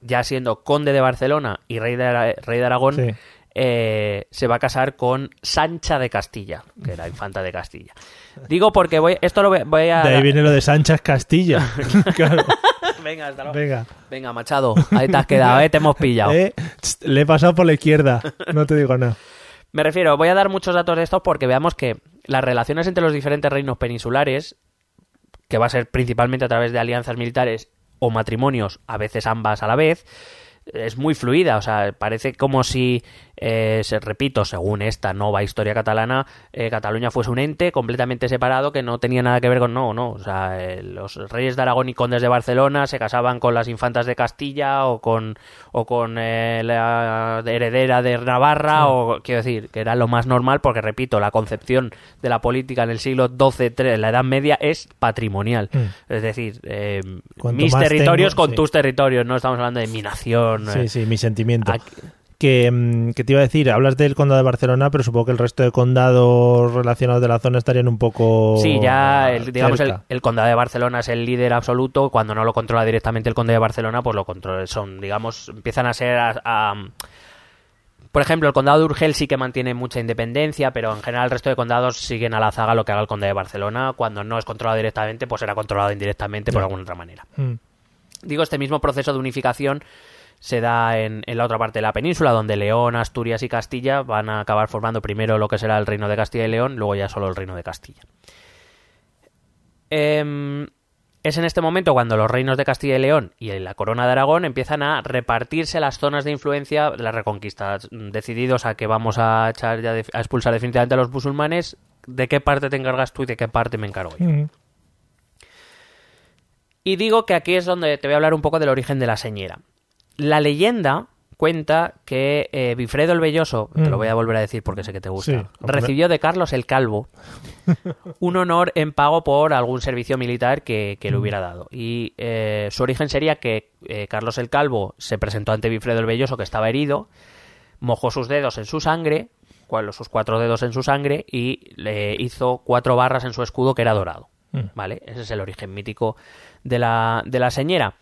ya siendo conde de Barcelona y rey de, Ara- rey de Aragón, Sí. eh, se va a casar con Sancha de Castilla, que era infanta de Castilla. Digo porque voy, esto lo voy, a... De ahí viene lo de Sánchez Castilla. (laughs) claro. Venga, hasta luego. Venga. Venga, Machado, ahí te has quedado, ¿eh? te hemos pillado. (laughs) Eh, le he pasado por la izquierda. No te digo nada. Me refiero, voy a dar muchos datos de estos porque veamos que las relaciones entre los diferentes reinos peninsulares, que va a ser principalmente a través de alianzas militares o matrimonios, a veces ambas a la vez, es muy fluida. O sea, parece como si, eh, se, repito, según esta nueva historia catalana, eh, Cataluña fuese un ente completamente separado que no tenía nada que ver con. No, no. O sea, eh, los reyes de Aragón y condes de Barcelona se casaban con las infantas de Castilla o con, o con eh, la heredera de Navarra, o quiero decir, que era lo más normal, porque repito, la concepción de la política en el siglo XII, en la Edad Media, es patrimonial. Mm. Es decir, eh, mis territorios tengo, con sí. tus territorios, no estamos hablando de mi nación. Sí, sí, mi sentimiento. Aquí- Que, mm, que te iba a decir, hablas del condado de Barcelona, pero supongo que el resto de condados relacionados de la zona estarían un poco. Sí, ya el, digamos el, condado de Barcelona es el líder absoluto. Cuando no lo controla directamente el conde de Barcelona, pues lo controla. Son, digamos, empiezan a ser. a- a- por ejemplo, el condado de Urgel sí que mantiene mucha independencia, pero en general el resto de condados siguen a la zaga lo que haga el conde de Barcelona. Cuando no es controlado directamente, pues será controlado indirectamente por alguna otra manera. Mm. Digo, este mismo proceso de unificación se da en, en la otra parte de la península, donde León, Asturias y Castilla van a acabar formando primero lo que será el reino de Castilla y León, luego ya solo el reino de Castilla. Em, es en este momento cuando los reinos de Castilla y León y la corona de Aragón empiezan a repartirse las zonas de influencia de la reconquista, decididos a que vamos a echar ya de- a expulsar definitivamente a los musulmanes, de qué parte te encargas tú y de qué parte me encargo yo. Mm. Y digo que aquí es donde te voy a hablar un poco del origen de la señera. La leyenda cuenta que eh, Bifredo el Belloso, te lo Mm. voy a volver a decir porque sé que te gusta, Sí, recibió de Carlos el Calvo (laughs) un honor en pago por algún servicio militar que, que le hubiera dado. Y eh, su origen sería que eh, Carlos el Calvo se presentó ante Bifredo el Belloso, que estaba herido, mojó sus dedos en su sangre, sus cuatro dedos en su sangre, y le hizo cuatro barras en su escudo que era dorado. Mm. ¿Vale? Ese es el origen mítico de la, de la señera.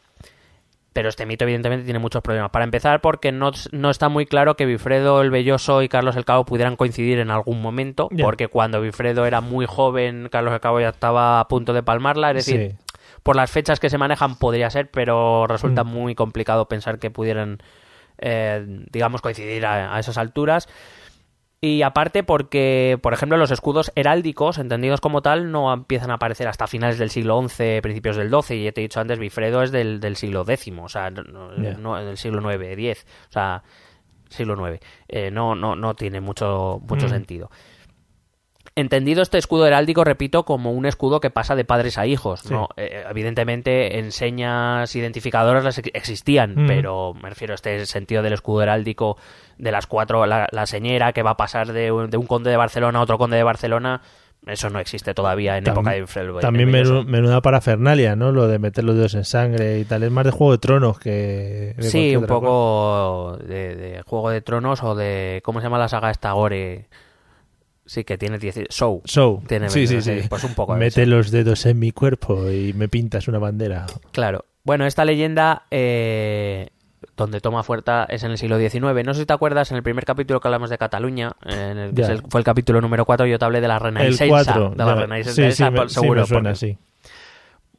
Pero este mito, evidentemente, tiene muchos problemas. Para empezar, porque no, no está muy claro que Bifredo el Belloso y Carlos el Cabo pudieran coincidir en algún momento, porque cuando Bifredo era muy joven, Carlos el Cabo ya estaba a punto de palmarla. Es decir, Sí. por las fechas que se manejan podría ser, pero resulta Mm. muy complicado pensar que pudieran, eh, digamos, coincidir a, a esas alturas. Y aparte porque, por ejemplo, los escudos heráldicos, entendidos como tal, no empiezan a aparecer hasta finales del siglo XI, principios del XII. Y ya te he dicho antes, Bifredo es del, del siglo X, o sea, no, no- del siglo IX, X, o sea, siglo IX. Eh, no, no, no tiene mucho, mucho Mm. sentido. Entendido este escudo heráldico, repito, como un escudo que pasa de padres a hijos. Sí. ¿no? Eh, evidentemente, enseñas identificadoras las ex- existían, Mm. pero me refiero a este sentido del escudo heráldico de las cuatro, la, la señera que va a pasar de un, de un conde de Barcelona a otro conde de Barcelona, eso no existe todavía en Tam- época de el También Belloso. menu- menuda parafernalia, ¿no? Lo de meter los dedos en sangre y tal. Es más de Juego de Tronos que. de Sí, un poco de, de Juego de Tronos o de. ¿Cómo se llama la saga esta Gore? Sí, que tiene 10. Show. Show. Tiene sí, sí, sí. sí, pues un poco Mete los dedos en mi cuerpo y me pintas una bandera. Claro. Bueno, esta leyenda eh, donde toma fuerza es en el siglo XIX. No sé si te acuerdas, en el primer capítulo que hablamos de Cataluña, en el, que el- fue el capítulo número 4, yo te hablé de la El Renaissance. 4. de la Renaissance, sí, sí, esa, me, por sí seguro. me suena, porque.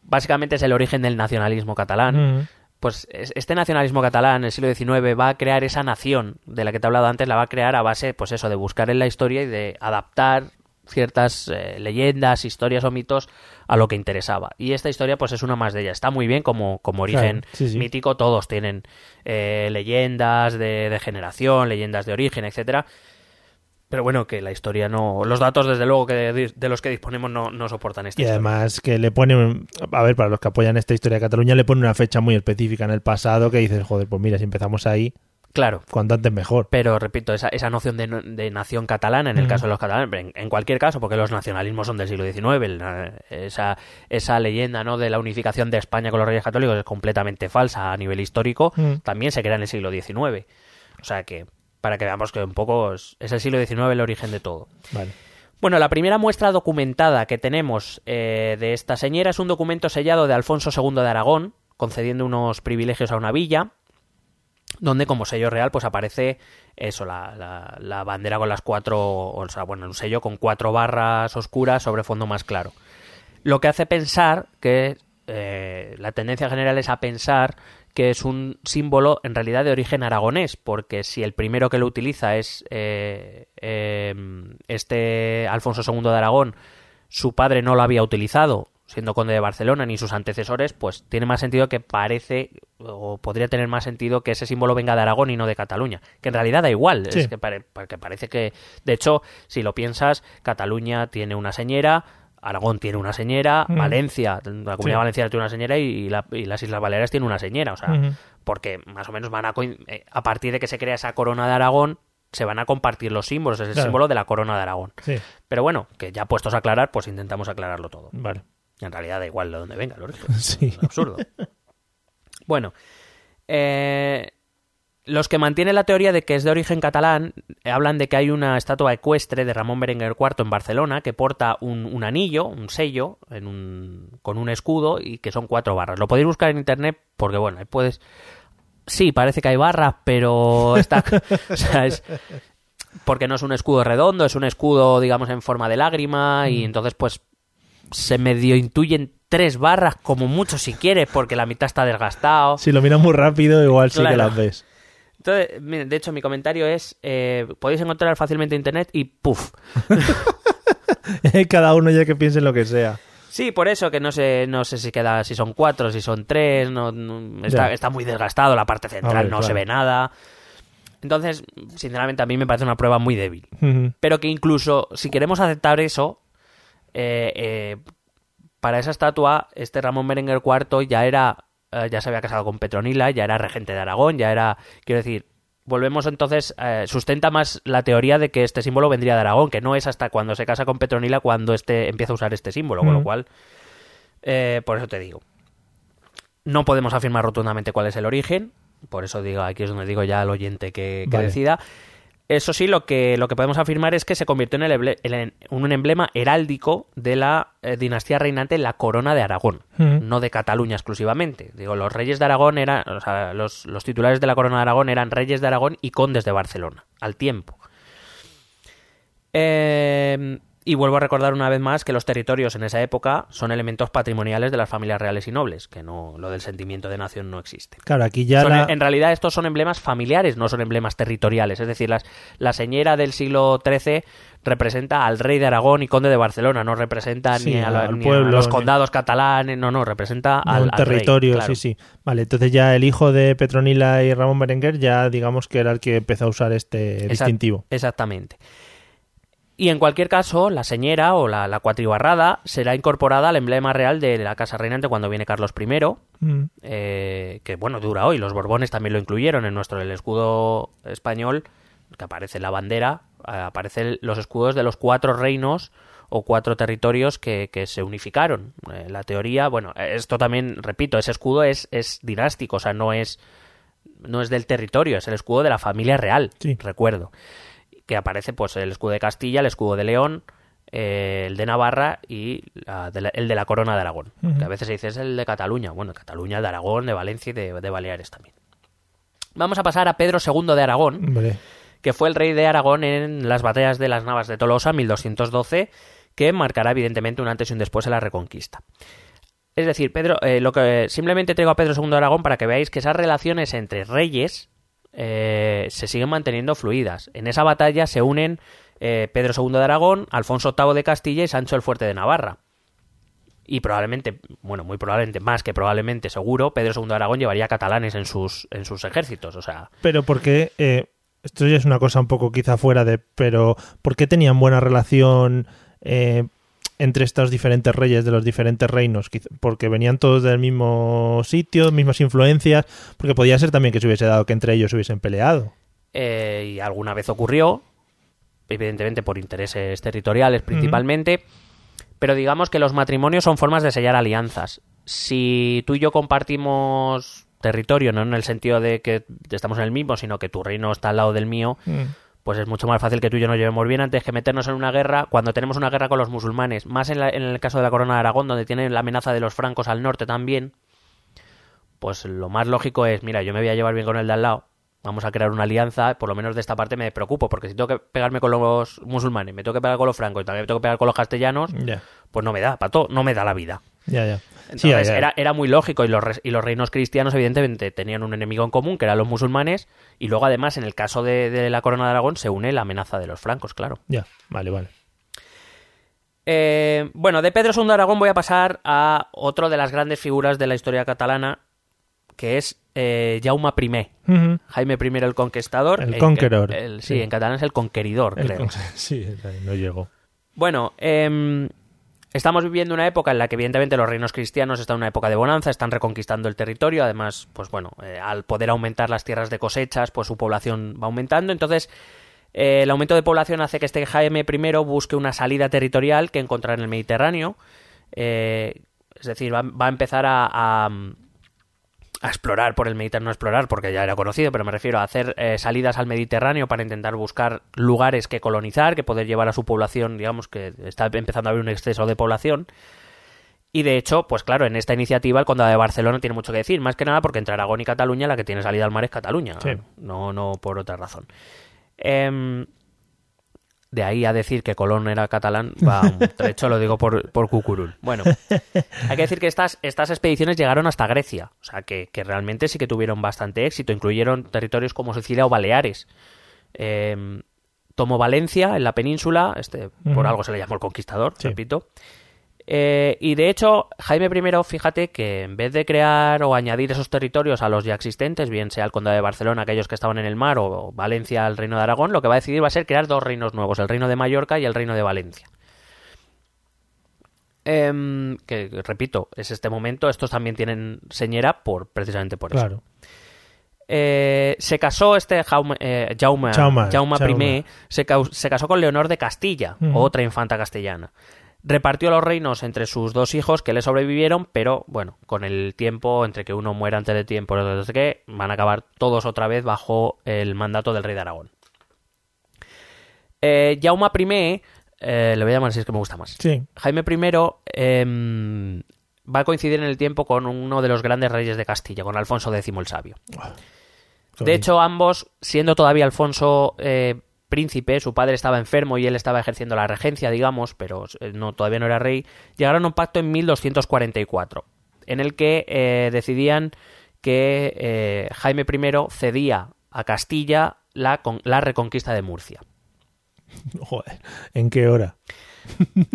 Básicamente es el origen del nacionalismo catalán. Mm. Pues es- este nacionalismo catalán en el siglo XIX va a crear esa nación de la que te he hablado antes, la va a crear a base, pues eso, de buscar en la historia y de adaptar ciertas eh, leyendas, historias o mitos a lo que interesaba. Y esta historia, pues es una más de ellas. Está muy bien como, como origen Claro, sí, sí. mítico, todos tienen eh, leyendas de, de generación, leyendas de origen, etcétera. Pero bueno, que la historia no. Los datos, desde luego, que de, de los que disponemos no, no soportan esta Y historia. además que le pone, a ver, para los que apoyan esta historia de Cataluña, le pone una fecha muy específica en el pasado que dices, joder, pues mira, si empezamos ahí, Claro. cuanto antes mejor. Pero repito, esa, esa noción de, de nación catalana, en el Ujú. caso de los catalanes, en, en cualquier caso, porque los nacionalismos son del siglo XIX, el- esa, esa leyenda ¿no? de la unificación de España con los reyes católicos es completamente falsa a nivel histórico, Mm. también se crea en el siglo XIX. O sea que, para que veamos que un poco es, es el siglo XIX el origen de todo. Vale. Bueno, la primera muestra documentada que tenemos eh, de esta señora es un documento sellado de Alfonso II de Aragón, concediendo unos privilegios a una villa, donde como sello real pues aparece eso, la, la- la bandera con las cuatro, o sea, bueno, un sello con cuatro barras oscuras sobre fondo más claro. Lo que hace pensar que eh, la tendencia general es a pensar que es un símbolo en realidad de origen aragonés, porque si el primero que lo utiliza es eh, eh, este Alfonso II de Aragón, su padre no lo había utilizado, siendo conde de Barcelona, ni sus antecesores, pues tiene más sentido que parece, o podría tener más sentido que ese símbolo venga de Aragón y no de Cataluña, que en realidad da igual, Sí. es que, pare- que parece que, de hecho, si lo piensas, Cataluña tiene una señera, Aragón tiene una señera, Mm. Valencia, la comunidad Sí. valenciana tiene una señera y, la- y las Islas Baleares tienen una señera, o sea, porque más o menos van a eh, a partir de que se crea esa corona de Aragón se van a compartir los símbolos, es el Claro. símbolo de la corona de Aragón. Sí, Pero bueno, que ya puestos a aclarar, pues intentamos aclararlo todo. vale. En realidad da igual de dónde venga origen. (laughs) Sí. Es absurdo. Bueno, eh, los que mantienen la teoría de que es de origen catalán eh, hablan de que hay una estatua ecuestre de Ramón Berenguer IV en Barcelona que porta un, un anillo, un sello, en un- con un escudo y que son cuatro barras. Lo podéis buscar en internet porque, bueno, ahí puedes... Sí, parece que hay barras, pero (laughs) está... o sea, es... Porque no es un escudo redondo, es un escudo, digamos, en forma de lágrima y entonces, pues, se medio intuyen tres barras, como mucho si quieres, porque la mitad está desgastado. Si lo miras muy rápido, igual sí que las ves. Entonces, de hecho, mi comentario es, eh, podéis encontrar fácilmente en internet y ¡puf! (laughs) Cada uno ya que piense en lo que sea. Sí, por eso que no sé, no sé si queda, si son cuatro, si son tres, no, no- está, muy desgastado, la parte central ver, no se ve nada. Entonces, sinceramente, a mí me parece una prueba muy débil. Pero que incluso, si queremos aceptar eso, eh, eh, para esa estatua, este Ramón Berenguer IV ya era, eh, ya se había casado con Petronila, ya era regente de Aragón, ya era, quiero decir, volvemos entonces, eh, sustenta más la teoría de que este símbolo vendría de Aragón, que no es hasta cuando se casa con Petronila cuando este empieza a usar este símbolo, con lo cual, eh, por eso te digo, no podemos afirmar rotundamente cuál es el origen, por eso digo, aquí es donde digo ya al oyente que, que Vale. decida. Eso sí, lo que, lo que podemos afirmar es que se convirtió en, el emble- en un emblema heráldico de la eh, dinastía reinante, la corona de Aragón, no de Cataluña exclusivamente. Digo, los reyes de Aragón eran, o sea, los, los titulares de la corona de Aragón eran reyes de Aragón y condes de Barcelona, al tiempo. Eh, y vuelvo a recordar una vez más que los territorios en esa época son elementos patrimoniales de las familias reales y nobles, que no lo del sentimiento de nación no existe. Claro, aquí ya Son- la... En realidad estos son emblemas familiares, no son emblemas territoriales. Es decir, las, la señora del siglo XIII representa al rey de Aragón y conde de Barcelona, no representa Sí, ni, a, la- al ni a pueblo, los ni- condados catalanes, no, no, representa a al, un al rey, territorio, claro. sí, sí. Vale, entonces ya el hijo de Petronila y Ramón Berenguer ya digamos que era el que empezó a usar este Exact- distintivo. Exactamente. Y en cualquier caso, la señera o la, la cuatribarrada será incorporada al emblema real de la casa reinante cuando viene Carlos I, Mm. eh, que bueno, dura hoy. Los Borbones también lo incluyeron en nuestro el escudo español, que aparece en la bandera, eh, aparecen los escudos de los cuatro reinos o cuatro territorios que, que se unificaron. Eh, la teoría, bueno, esto también, repito, ese escudo es, es dinástico, o sea, no es, no es del territorio, es el escudo de la familia real, Sí. recuerdo. Que aparece pues el escudo de Castilla, el escudo de León, eh, el de Navarra y la de la- el de la corona de Aragón. Que a veces se dice es el de Cataluña. Bueno, de Cataluña, de Aragón, de Valencia y de, de Baleares también. Vamos a pasar a Pedro II de Aragón, que fue el rey de Aragón en las batallas de las Navas de Tolosa, 1212, que marcará evidentemente un antes y un después en la Reconquista. Es decir, Pedro, eh, lo que simplemente traigo a Pedro II de Aragón para que veáis que esas relaciones entre reyes eh, se siguen manteniendo fluidas. En esa batalla se unen eh, Pedro II de Aragón, Alfonso VIII de Castilla y Sancho el Fuerte de Navarra. Y probablemente, bueno, muy probablemente, más que probablemente, seguro, Pedro II de Aragón llevaría catalanes en sus, en sus ejércitos. O sea, Pero porque eh, esto ya es una cosa un poco quizá fuera de, pero ¿por qué tenían buena relación eh, entre estos diferentes reyes de los diferentes reinos? Porque venían todos del mismo sitio, mismas influencias, porque podía ser también que se hubiese dado que entre ellos se hubiesen peleado. eh, y alguna vez ocurrió, evidentemente por intereses territoriales principalmente, pero digamos que los matrimonios son formas de sellar alianzas. Si tú y yo compartimos territorio, no en el sentido de que estamos en el mismo, sino que tu reino está al lado del mío, pues es mucho más fácil que tú y yo nos llevemos bien antes que meternos en una guerra cuando tenemos una guerra con los musulmanes. Más en, la- en el caso de la corona de Aragón, donde tienen la amenaza de los francos al norte también, pues lo más lógico es, mira, yo me voy a llevar bien con el de al lado, vamos a crear una alianza, por lo menos de esta parte me preocupo, porque si tengo que pegarme con los musulmanes, me tengo que pegar con los francos y también me tengo que pegar con los castellanos, pues no me da, pato, no me da la vida. Ya, ya. Entonces Sí, ya, ya. Era, era muy lógico y los, y los reinos cristianos evidentemente tenían un enemigo en común, que eran los musulmanes, y luego además en el caso de, de la corona de Aragón se une la amenaza de los francos, claro. Ya, vale, vale. Eh, bueno, de Pedro II de Aragón voy a pasar a otro de las grandes figuras de la historia catalana, que es eh, Jaume I. Jaime I el Conquistador. El en- Conqueror. el- sí, Sí. en catalán es el Conqueridor, El creo. con- (laughs) sí, no llegó. Bueno, em, estamos viviendo una época en la que evidentemente los reinos cristianos están en una época de bonanza, están reconquistando el territorio, además, pues bueno, eh, al poder aumentar las tierras de cosechas, pues su población va aumentando, entonces eh, el aumento de población hace que este Jaime I busque una salida territorial que encontrar en el Mediterráneo, eh, es decir, va, a empezar a- a explorar por el Mediterráneo, no explorar porque ya era conocido, pero me refiero a hacer eh, salidas al Mediterráneo para intentar buscar lugares que colonizar, que poder llevar a su población, digamos que está empezando a haber un exceso de población. Y de hecho, pues claro, en esta iniciativa el Condado de Barcelona tiene mucho que decir, más que nada porque entre Aragón y Cataluña la que tiene salida al mar es Cataluña, Sí. no, no por otra razón. Em, de ahí a decir que Colón era catalán, va un (laughs) trecho, lo digo por, por cucurul. Bueno, hay que decir que estas, estas expediciones llegaron hasta Grecia, o sea que, que realmente sí que tuvieron bastante éxito, incluyeron territorios como Sicilia o Baleares. Em, tomó Valencia en la península, este por algo se le llamó el conquistador, Sí. repito. Eh, y de hecho, Jaime I, fíjate que en vez de crear o añadir esos territorios a los ya existentes, bien sea el Condado de Barcelona, aquellos que estaban en el mar, o Valencia, el Reino de Aragón, lo que va a decidir va a ser crear dos reinos nuevos, el Reino de Mallorca y el Reino de Valencia. Em, que, repito, es este momento, estos también tienen señera por precisamente por eso. Claro. Eh, se casó este Jaume, eh, Jaume, Jaume, Jaume Jaume. I, se, se casó con Leonor de Castilla, otra infanta castellana. Repartió los reinos entre sus dos hijos que le sobrevivieron, pero bueno, con el tiempo, entre que uno muera antes de tiempo y otro no sé qué, van a acabar todos otra vez bajo el mandato del rey de Aragón. Eh, Jaume I, eh, le voy a llamar así, es que me gusta más. Sí. Jaime I em, va a coincidir en el tiempo con uno de los grandes reyes de Castilla, con Alfonso X el Sabio. Qué De hecho, ambos, siendo todavía Alfonso eh, príncipe, su padre estaba enfermo y él estaba ejerciendo la regencia, digamos, pero eh, no, todavía no era rey, llegaron a un pacto en 1244, en el que eh, decidían que eh, Jaime I cedía a Castilla la, con- la reconquista de Murcia. (laughs) Joder, ¿en qué hora? (laughs)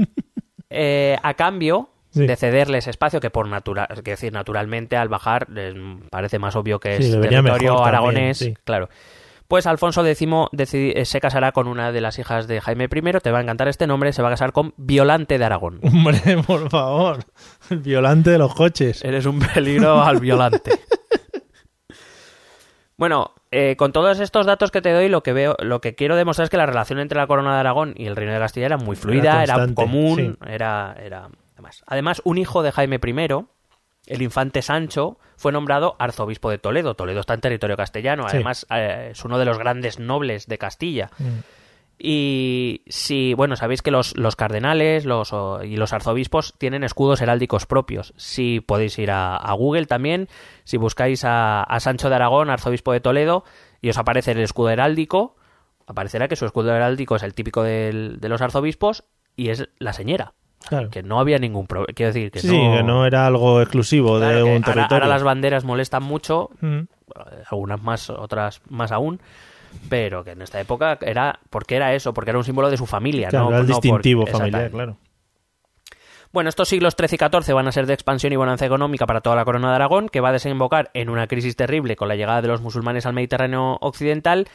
Eh, a cambio Sí. de cederles espacio, que por natural, decir, naturalmente al bajar parece más obvio que Sí, es territorio también, aragonés, sí. claro. Pues Alfonso X eh, se casará con una de las hijas de Jaime I, te va a encantar este nombre, se va a casar con Violante de Aragón. Hombre, (laughs) por favor. El violante de los coches. Eres un peligro al violante. (laughs) Bueno, eh, con todos estos datos que te doy, lo que veo, lo que quiero demostrar es que la relación entre la corona de Aragón y el reino de Castilla era muy fluida, era, común, sí. era, era además. Además, un hijo de Jaime I, el infante Sancho, fue nombrado arzobispo de Toledo. Toledo está en territorio castellano, Sí. además eh, es uno de los grandes nobles de Castilla. Mm. Y si, bueno, sabéis que los, los cardenales los, o- y los arzobispos tienen escudos heráldicos propios. Si podéis ir a, a Google también, si buscáis a, a Sancho de Aragón, arzobispo de Toledo, y os aparece el escudo heráldico, aparecerá que su escudo heráldico es el típico del- de los arzobispos y es la señera. Claro. Que no había ningún problema. Quiero decir que Sí, no... que no era algo exclusivo Claro, de un ahora- territorio. ahora las banderas molestan mucho, Mm. eh, algunas más, otras más aún, pero que en esta época era porque era eso, porque era un símbolo de su familia, Claro, no, era el no por- distintivo familiar, claro. Bueno, estos siglos XIII y XIV van a ser de expansión y bonanza económica para toda la corona de Aragón, que va a desembocar en una crisis terrible con la llegada de los musulmanes al Mediterráneo occidental,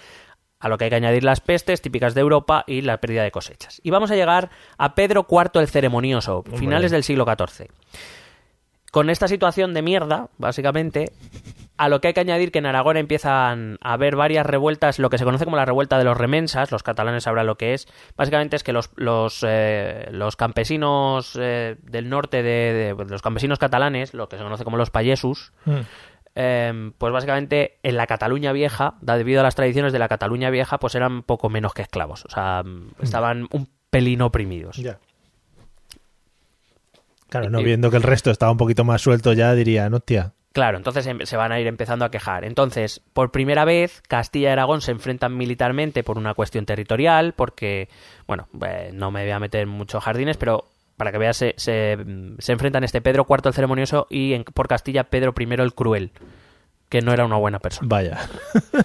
a lo que hay que añadir las pestes típicas de Europa y la pérdida de cosechas. Y vamos a llegar a Pedro IV el Ceremonioso, finales del siglo XIV. Con esta situación de mierda, básicamente, a lo que hay que añadir que en Aragón empiezan a haber varias revueltas, lo que se conoce como la revuelta de los remensas, los catalanes sabrán lo que es. Básicamente es que los, los, eh, los campesinos eh, del norte, de, de- los campesinos catalanes, lo que se conoce como los payesus, Mm. Eh, pues básicamente en la Cataluña vieja, debido a las tradiciones de la Cataluña vieja, pues eran poco menos que esclavos. O sea, estaban un pelín oprimidos. Ya. Claro, no Y- viendo que el resto estaba un poquito más suelto ya dirían, hostia. Claro, entonces em- se van a ir empezando a quejar. Entonces, por primera vez, Castilla y Aragón se enfrentan militarmente por una cuestión territorial, porque, bueno, eh, no me voy a meter en muchos jardines, pero para que veas, se, se, se enfrentan este Pedro IV el Ceremonioso y en- por Castilla Pedro I el Cruel, que no era una buena persona. Vaya.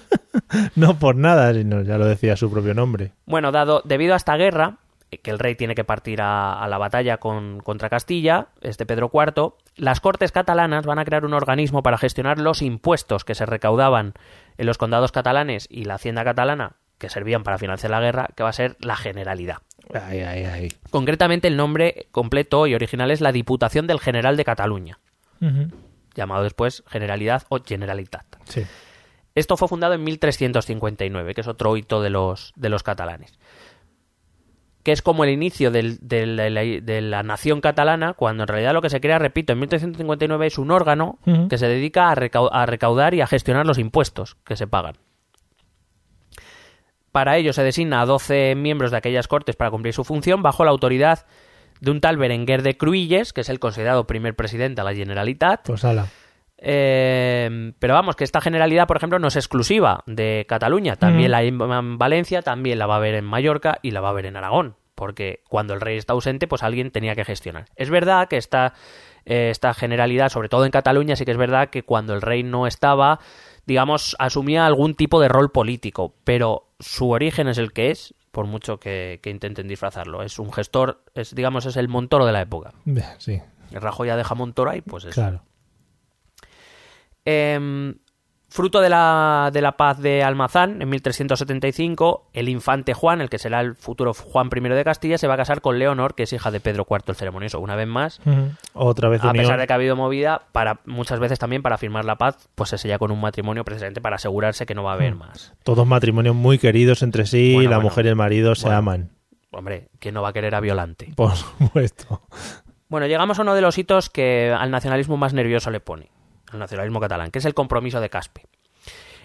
(laughs) no por nada, sino ya lo decía su propio nombre. Bueno, dado, debido a esta guerra, que el rey tiene que partir a, a la batalla con, contra Castilla, este Pedro IV, las Cortes catalanas van a crear un organismo para gestionar los impuestos que se recaudaban en los condados catalanes y la hacienda catalana, que servían para financiar la guerra, que va a ser la Generalidad. Ay, ay, ay. Concretamente, el nombre completo y original es la Diputación del General de Cataluña, llamado después Generalidad o Generalitat. Sí. Esto fue fundado en 1359, que es otro hito de los, de los catalanes. Que es como el inicio del- del- de, la, de la nación catalana, cuando en realidad lo que se crea, repito, en 1359 es un órgano que se dedica a, recau- a recaudar y a gestionar los impuestos que se pagan. Para ello se designa a 12 miembros de aquellas cortes para cumplir su función bajo la autoridad de un tal Berenguer de Cruilles, que es el considerado primer presidente de la Generalitat, Pues ala. eh, pero vamos, que esta generalidad, por ejemplo, no es exclusiva de Cataluña. También Mm. la hay en Valencia, también la va a haber en Mallorca y la va a haber en Aragón. Porque cuando el rey está ausente, pues alguien tenía que gestionar. Es verdad que esta, eh, esta generalidad, sobre todo en Cataluña, sí que es verdad que cuando el rey no estaba, digamos, asumía algún tipo de rol político. Pero su origen es el que es, por mucho que, que intenten disfrazarlo. Es un gestor, es, digamos, es el Montoro de la época. Sí, El Rajoy ya deja Montoro ahí, pues es claro. Em, fruto de la, de la paz de Almazán, en 1375, el infante Juan, el que será el futuro Juan I de Castilla, se va a casar con Leonor, que es hija de Pedro IV el Ceremonioso. Una vez más. Otra vez a unión. pesar de que ha habido movida, para muchas veces también para firmar la paz, pues se sella con un matrimonio precisamente para asegurarse que no va a haber más. Todos matrimonios muy queridos entre sí, Bueno, la bueno. mujer y el marido se aman. Hombre, ¿quién no va a querer a Violante? Por (laughs) supuesto. Bueno, llegamos a uno de los hitos que al nacionalismo más nervioso le pone, al nacionalismo catalán, que es el compromiso de Caspe.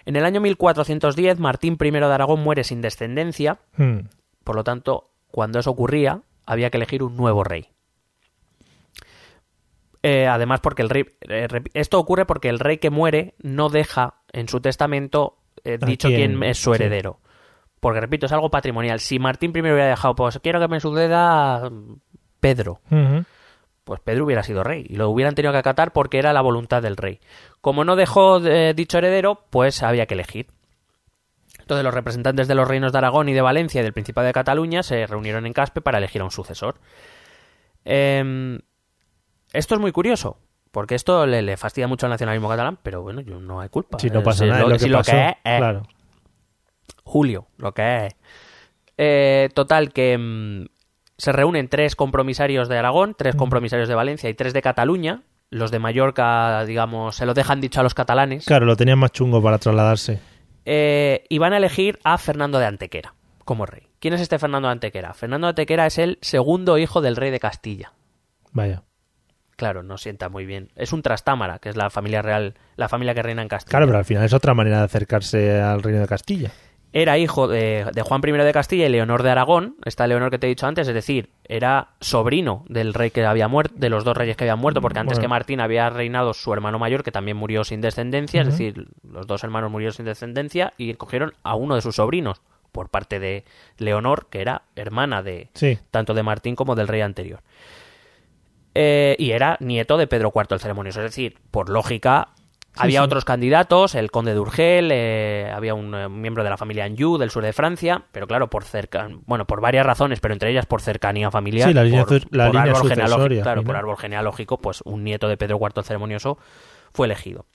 En el año 1410, Martín I de Aragón muere sin descendencia, Mm. por lo tanto, cuando eso ocurría, había que elegir un nuevo rey. Eh, además, porque el rey. eh, esto ocurre porque el rey que muere no deja en su testamento eh, ¿A dicho quién? quién es su Sí. heredero. Porque, repito, es algo patrimonial. Si Martín I hubiera dejado, pues quiero que me suceda Pedro, Ujú. Pues Pedro hubiera sido rey y lo hubieran tenido que acatar porque era la voluntad del rey. Como no dejó eh, dicho heredero, pues había que elegir. Entonces los representantes de los reinos de Aragón y de Valencia y del Principado de Cataluña se reunieron en Caspe para elegir a un sucesor. Em, esto es muy curioso, porque esto le, le fastidia mucho al nacionalismo catalán, pero bueno, yo no hay culpa. Si no Eh, pasa nada, lo- que si pasó. es, es. Claro. Julio, lo que es. Eh, total, que mm, se reúnen tres compromisarios de Aragón, tres compromisarios de Valencia y tres de Cataluña. Los de Mallorca, digamos, se lo dejan dicho a los catalanes. Claro, lo tenían más chungo para trasladarse. Eh, y van a elegir a Fernando de Antequera como rey. ¿Quién es este Fernando de Antequera? Fernando de Antequera es el segundo hijo del rey de Castilla. Vaya. Claro, no sienta muy bien. Es un Trastámara, que es la familia real, la familia que reina en Castilla. Claro, pero al final es otra manera de acercarse al reino de Castilla. Era hijo de, de Juan I de Castilla y Leonor de Aragón, esta Leonor que te he dicho antes, es decir, era sobrino del rey que había muerto, de los dos reyes que habían muerto, porque antes Bueno. que Martín había reinado su hermano mayor, que también murió sin descendencia, es decir, los dos hermanos murieron sin descendencia y cogieron a uno de sus sobrinos, por parte de Leonor, que era hermana de Sí. tanto de Martín como del rey anterior. eh, y era nieto de Pedro IV el Ceremonioso. Es decir, por lógica, había otros candidatos, el conde de Urgel, eh, había un eh, miembro de la familia Anjou del sur de Francia, pero claro, por cerca, bueno, por varias razones, pero entre ellas por cercanía familiar, Sí, la línea por, la por línea árbol genealógico, claro, por árbol genealógico, pues un nieto de Pedro IV el Ceremonioso fue elegido.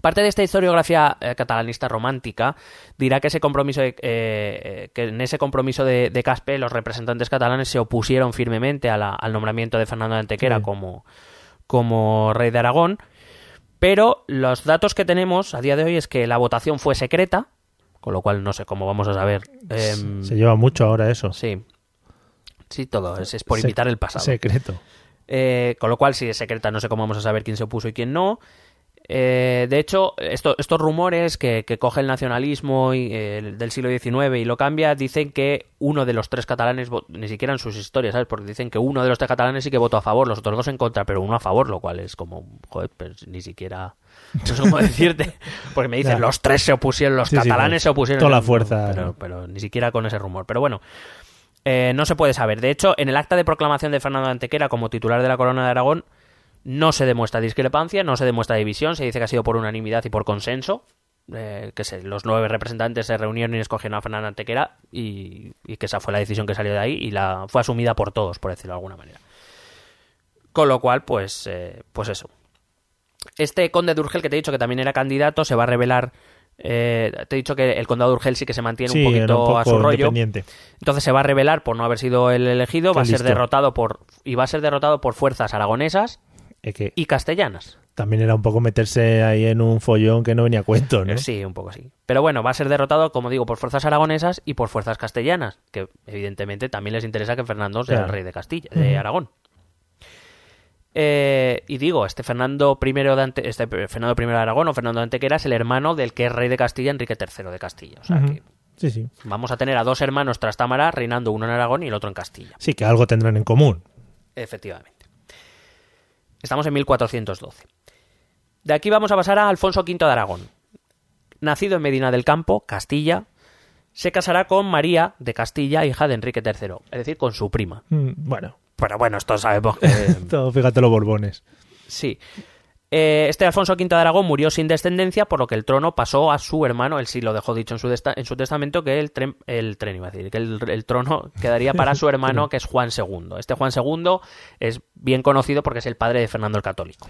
Parte de esta historiografía eh, catalanista romántica dirá que ese compromiso de- eh, eh, que en ese compromiso de, de Caspe los representantes catalanes se opusieron firmemente a la- al nombramiento de Fernando de Antequera Sí. como, como rey de Aragón, pero los datos que tenemos a día de hoy es que la votación fue secreta, con lo cual no sé cómo vamos a saber. em, Se lleva mucho ahora eso. sí, sí, todo es, es por imitar el pasado. Secreto. Eh, con lo cual, si es secreta, no sé cómo vamos a saber quién se opuso y quién no. Eh, de hecho, esto- estos rumores que, que coge el nacionalismo y, eh, del siglo XIX y lo cambia, dicen que uno de los tres catalanes, ni siquiera en sus historias, ¿sabes? Porque dicen que uno de los tres catalanes sí que votó a favor, los otros dos en contra, pero uno a favor, lo cual es como, joder, pues ni siquiera... No sé cómo (laughs) decirte. Porque me dicen, los tres se opusieron, los Sí, sí, catalanes pues, se opusieron. toda la fuerza. Pero, pero ni siquiera con ese rumor. Pero bueno, eh, no se puede saber. De hecho, en el acta de proclamación de Fernando de Antequera como titular de la corona de Aragón, no se demuestra discrepancia, no se demuestra división, se dice que ha sido por unanimidad y por consenso. eh, que se- los nueve representantes se reunieron y escogieron a Fernando Antequera y, y que esa fue la decisión que salió de ahí y la fue asumida por todos, por decirlo de alguna manera. Con lo cual, pues, eh, pues eso. Este conde de Urgel que te he dicho que también era candidato se va a revelar. eh, te he dicho que el condado de Urgel sí que se mantiene Sí, un poquito un poco a su rollo. Entonces se va a revelar por no haber sido el elegido, Qué va a ser listo. derrotado por y va a ser derrotado por fuerzas aragonesas Es que y castellanas. también era un poco meterse ahí en un follón que no venía a cuento, ¿no? Sí, un poco sí. Pero bueno, va a ser derrotado, como digo, por fuerzas aragonesas y por fuerzas castellanas, que evidentemente también les interesa que Fernando sea Claro. el rey de Castilla, de Aragón. Eh, y digo, este Fernando I de Ante- este Fernando I de Aragón o Fernando de Antequera es el hermano del que es rey de Castilla, Enrique III de Castilla. O sea que Sí, sí. vamos a tener a dos hermanos Trastámara reinando uno en Aragón y el otro en Castilla. Sí, que algo tendrán en común. Efectivamente. Estamos en 1412. De aquí vamos a pasar a Alfonso V de Aragón. Nacido en Medina del Campo, Castilla, se casará con María de Castilla, hija de Enrique III, es decir, con su prima. Mm, Bueno, Pero bueno, esto sabemos (laughs) que... todo, fíjate los borbones. sí. Eh, este Alfonso V de Aragón murió sin descendencia, por lo que el trono pasó a su hermano. Él sí lo dejó dicho en su, desta- en su testamento que el tren, el tren iba a decir, que el, el trono quedaría para su (laughs) hermano, que es Juan II. Este Juan II es bien conocido porque es el padre de Fernando el Católico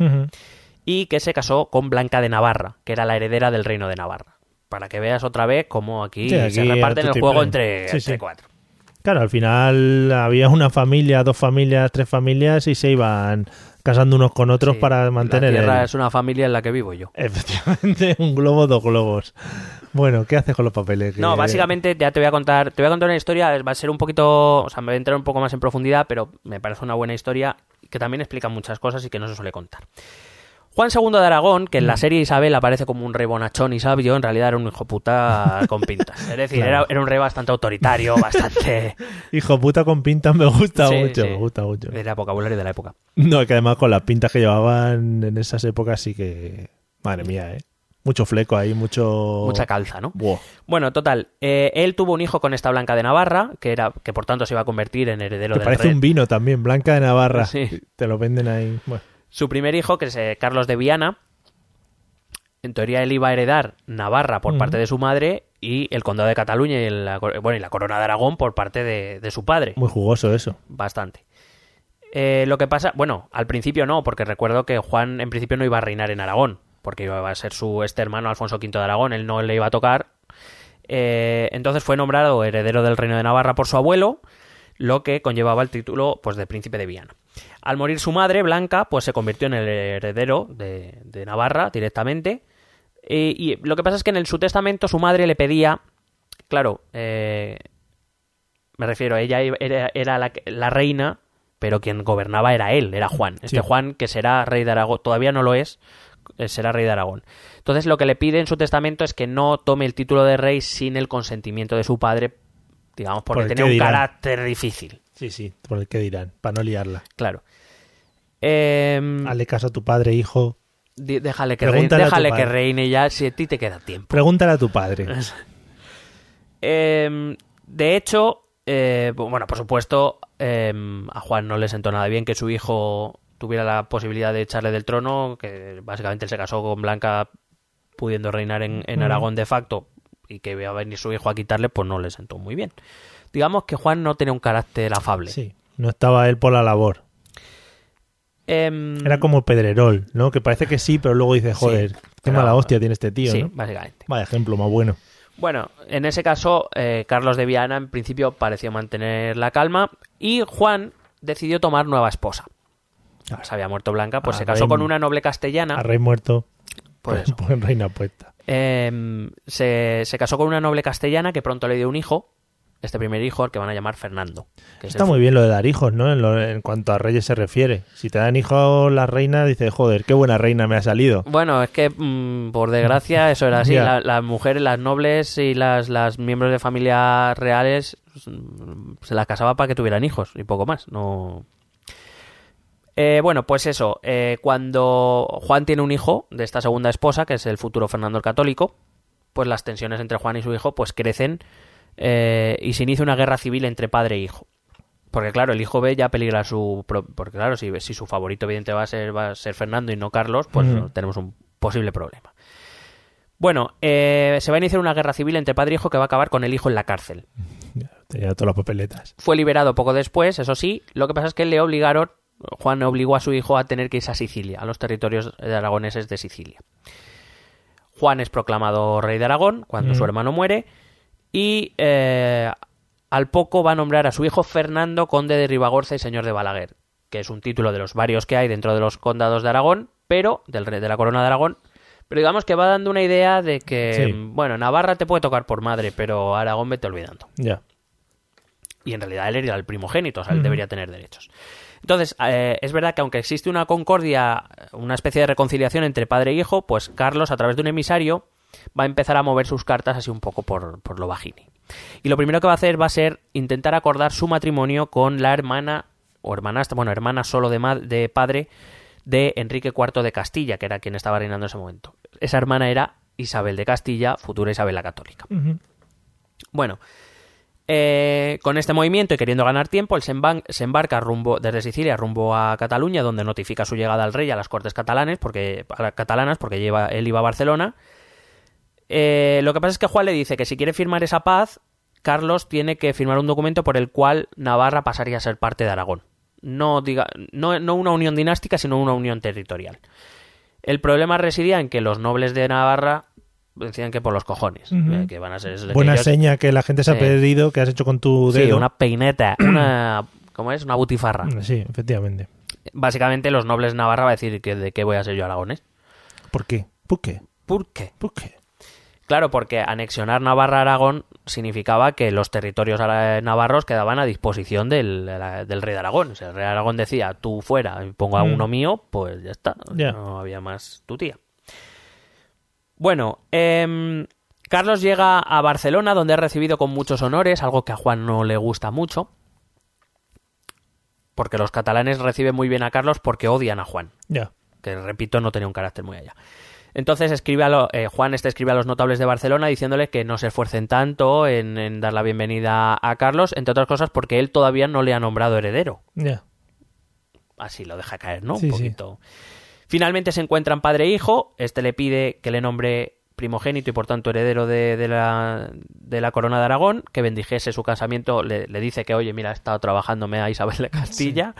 y que se casó con Blanca de Navarra, que era la heredera del reino de Navarra. Para que veas otra vez cómo aquí, Sí, aquí se reparten el juego entre, Sí, entre sí. cuatro. Claro, al final había una familia, dos familias, tres familias y se iban casando unos con otros Sí, para mantener La tierra el- es una familia en la que vivo yo. Efectivamente, (laughs) un globo, dos globos. Bueno, ¿qué haces con los papeles? No, básicamente ya te voy a contar, te voy a contar una historia, va a ser un poquito, o sea, me voy a entrar un poco más en profundidad, pero me parece una buena historia que también explica muchas cosas y que no se suele contar. Juan II de Aragón, que en Mm. la serie Isabel aparece como un rey bonachón y sabio, en realidad era un hijo puta con pintas. Es decir, Claro. era, era un rey bastante autoritario, bastante... (laughs) Hijo puta con pintas me gusta Sí, mucho, sí. me gusta mucho. Era vocabulario de la época. No, que además con las pintas que llevaban en esas épocas sí que... Madre mía, ¿eh? Mucho fleco ahí, mucho... Mucha calza, ¿no? Buah. Bueno, total, eh, él tuvo un hijo con esta Blanca de Navarra, que era que por tanto se iba a convertir en heredero Te del parece rey. un vino también, Blanca de Navarra. Sí. Te lo venden ahí. Bueno, Su primer hijo, que es eh, Carlos de Viana, en teoría él iba a heredar Navarra por parte de su madre y el condado de Cataluña y bueno, y la corona de Aragón por parte de, de su padre. muy jugoso eso. Bastante. Eh, lo que pasa, bueno, al principio no, porque recuerdo que Juan en principio no iba a reinar en Aragón, porque iba a ser su este hermano Alfonso V de Aragón, él no le iba a tocar. Eh, entonces fue nombrado heredero del reino de Navarra por su abuelo, lo que conllevaba el título pues de príncipe de Viana. Al morir su madre, Blanca, pues se convirtió en el heredero de, de Navarra directamente. Eh, y lo que pasa es que en el- su testamento su madre le pedía, claro, eh, me refiero, ella era, era la, reina, pero quien gobernaba era él, era Juan. Este Sí. Juan, que será rey de Aragón, todavía no lo es, eh, será rey de Aragón. Entonces lo que le pide en su testamento es que no tome el título de rey sin el consentimiento de su padre, digamos, porque Por tenía un dirán. carácter difícil, Sí, sí, por el que dirán, para no liarla. claro. Em, Hazle caso a tu padre, hijo. déjale que, reine, déjale que reine ya, si a ti te queda tiempo. Pregúntale a tu padre. (laughs) Em, de hecho, eh, bueno, por supuesto, eh, a Juan no le sentó nada bien que su hijo tuviera la posibilidad de echarle del trono, que básicamente él se casó con Blanca pudiendo reinar en, en Mm. Aragón de facto y que iba a venir su hijo a quitarle, pues no le sentó muy bien. Digamos que Juan no tenía un carácter afable. Sí, no estaba él por la labor. Em, Era como Pedrerol, ¿no? Que parece que sí, pero luego dice, joder, qué pero- mala hostia tiene este tío, sí, ¿no? básicamente. Vaya ejemplo más bueno. Bueno, en ese caso, eh, Carlos de Viana en principio pareció mantener la calma y Juan decidió tomar nueva esposa. Ah. Se había muerto Blanca, pues Ah, se casó rey- con una noble castellana. A rey muerto, Pues (laughs) pues reina puesta. Eh, se, se casó con una noble castellana que pronto le dio un hijo, este primer hijo, al que van a llamar Fernando. que Está muy bien lo de dar hijos, ¿no? En, lo- en cuanto a reyes se refiere. Si te dan hijos las reinas, dices, joder, qué buena reina me ha salido. Bueno, es que mm, por desgracia (laughs) eso era así. La- las mujeres, las nobles y las, las miembros de familias reales mm, se las casaba para que tuvieran hijos y poco más. No. Eh, bueno, pues eso. eh, cuando Juan tiene un hijo de esta segunda esposa, que es el futuro Fernando el Católico, pues las tensiones entre Juan y su hijo pues crecen eh, y se inicia una guerra civil entre padre e hijo. Porque claro, el hijo ve ya peligra su... Porque claro, si, si su favorito evidente va a ser, va a ser Fernando y no Carlos, pues tenemos un posible problema. Bueno, eh, se va a iniciar una guerra civil entre padre e hijo que va a acabar con el hijo en la cárcel. (laughs) Tenía todas las papeletas. Fue liberado poco después, eso sí. Lo que pasa es que le obligaron, Juan obligó a su hijo a tener que irse a Sicilia, a los territorios de aragoneses de Sicilia. Juan es proclamado rey de Aragón cuando Mm. su hermano muere y eh, al poco va a nombrar a su hijo Fernando conde de Ribagorza y señor de Balaguer, que es un título de los varios que hay dentro de los condados de Aragón, pero del rey de la corona de Aragón. Pero digamos que va dando una idea de que, Sí. bueno, Navarra te puede tocar por madre, pero Aragón vete olvidando Ya. y en realidad él era el primogénito, o sea, él debería tener derechos. Entonces, eh, es verdad que aunque existe una concordia, una especie de reconciliación entre padre e hijo, pues Carlos, a través de un emisario, va a empezar a mover sus cartas así un poco por, por lo bajini. Y lo primero que va a hacer va a ser intentar acordar su matrimonio con la hermana, o hermanastra, bueno, hermana solo de, de padre, de Enrique IV de Castilla, que era quien estaba reinando en ese momento. Esa hermana era Isabel de Castilla, futura Isabel la Católica. Bueno, eh, con este movimiento y queriendo ganar tiempo, él se, se embarca rumbo desde Sicilia rumbo a Cataluña, donde notifica su llegada al rey a las cortes catalanes, porque, a las catalanas, porque lleva, él iba a Barcelona. Eh, lo que pasa es que Juan le dice que si quiere firmar esa paz, Carlos tiene que firmar un documento por el cual Navarra pasaría a ser parte de Aragón. No, diga, no, no una unión dinástica, sino una unión territorial. El problema residía en que los nobles de Navarra decían que por los cojones, eh, que van a ser que Buena ellos- seña que la gente se ha Sí. perdido, que has hecho con tu dedo. Sí, una peineta, (clears throat) una... ¿Cómo es? Una butifarra. Sí, efectivamente. Básicamente los nobles de Navarra va a decir que de qué voy a ser yo aragonés. ¿Por qué? ¿Por qué? ¿Por qué? ¿Por qué? Claro, porque anexionar Navarra a Aragón significaba que los territorios navarros quedaban a disposición del, del rey de Aragón. Si el rey de Aragón decía, tú fuera y pongo a Mm. uno mío, pues ya está. No había más tu tía. Bueno, em, Carlos llega a Barcelona, donde es recibido con muchos honores, algo que a Juan no le gusta mucho. Porque los catalanes reciben muy bien a Carlos porque odian a Juan Ya. que repito no tenía un carácter muy allá. Entonces escribe a lo- eh, Juan este escribe a los notables de Barcelona diciéndole que no se esfuercen tanto en, en dar la bienvenida a Carlos, entre otras cosas porque él todavía no le ha nombrado heredero. Ya. Así lo deja caer, ¿no? Sí, un sí. poquito. Finalmente se encuentran padre e hijo. Este le pide que le nombre primogénito y por tanto heredero de, de la, de la corona de Aragón, que bendijese su casamiento. Le, le dice que, oye, mira, he estado trabajándome a Isabel de Castilla.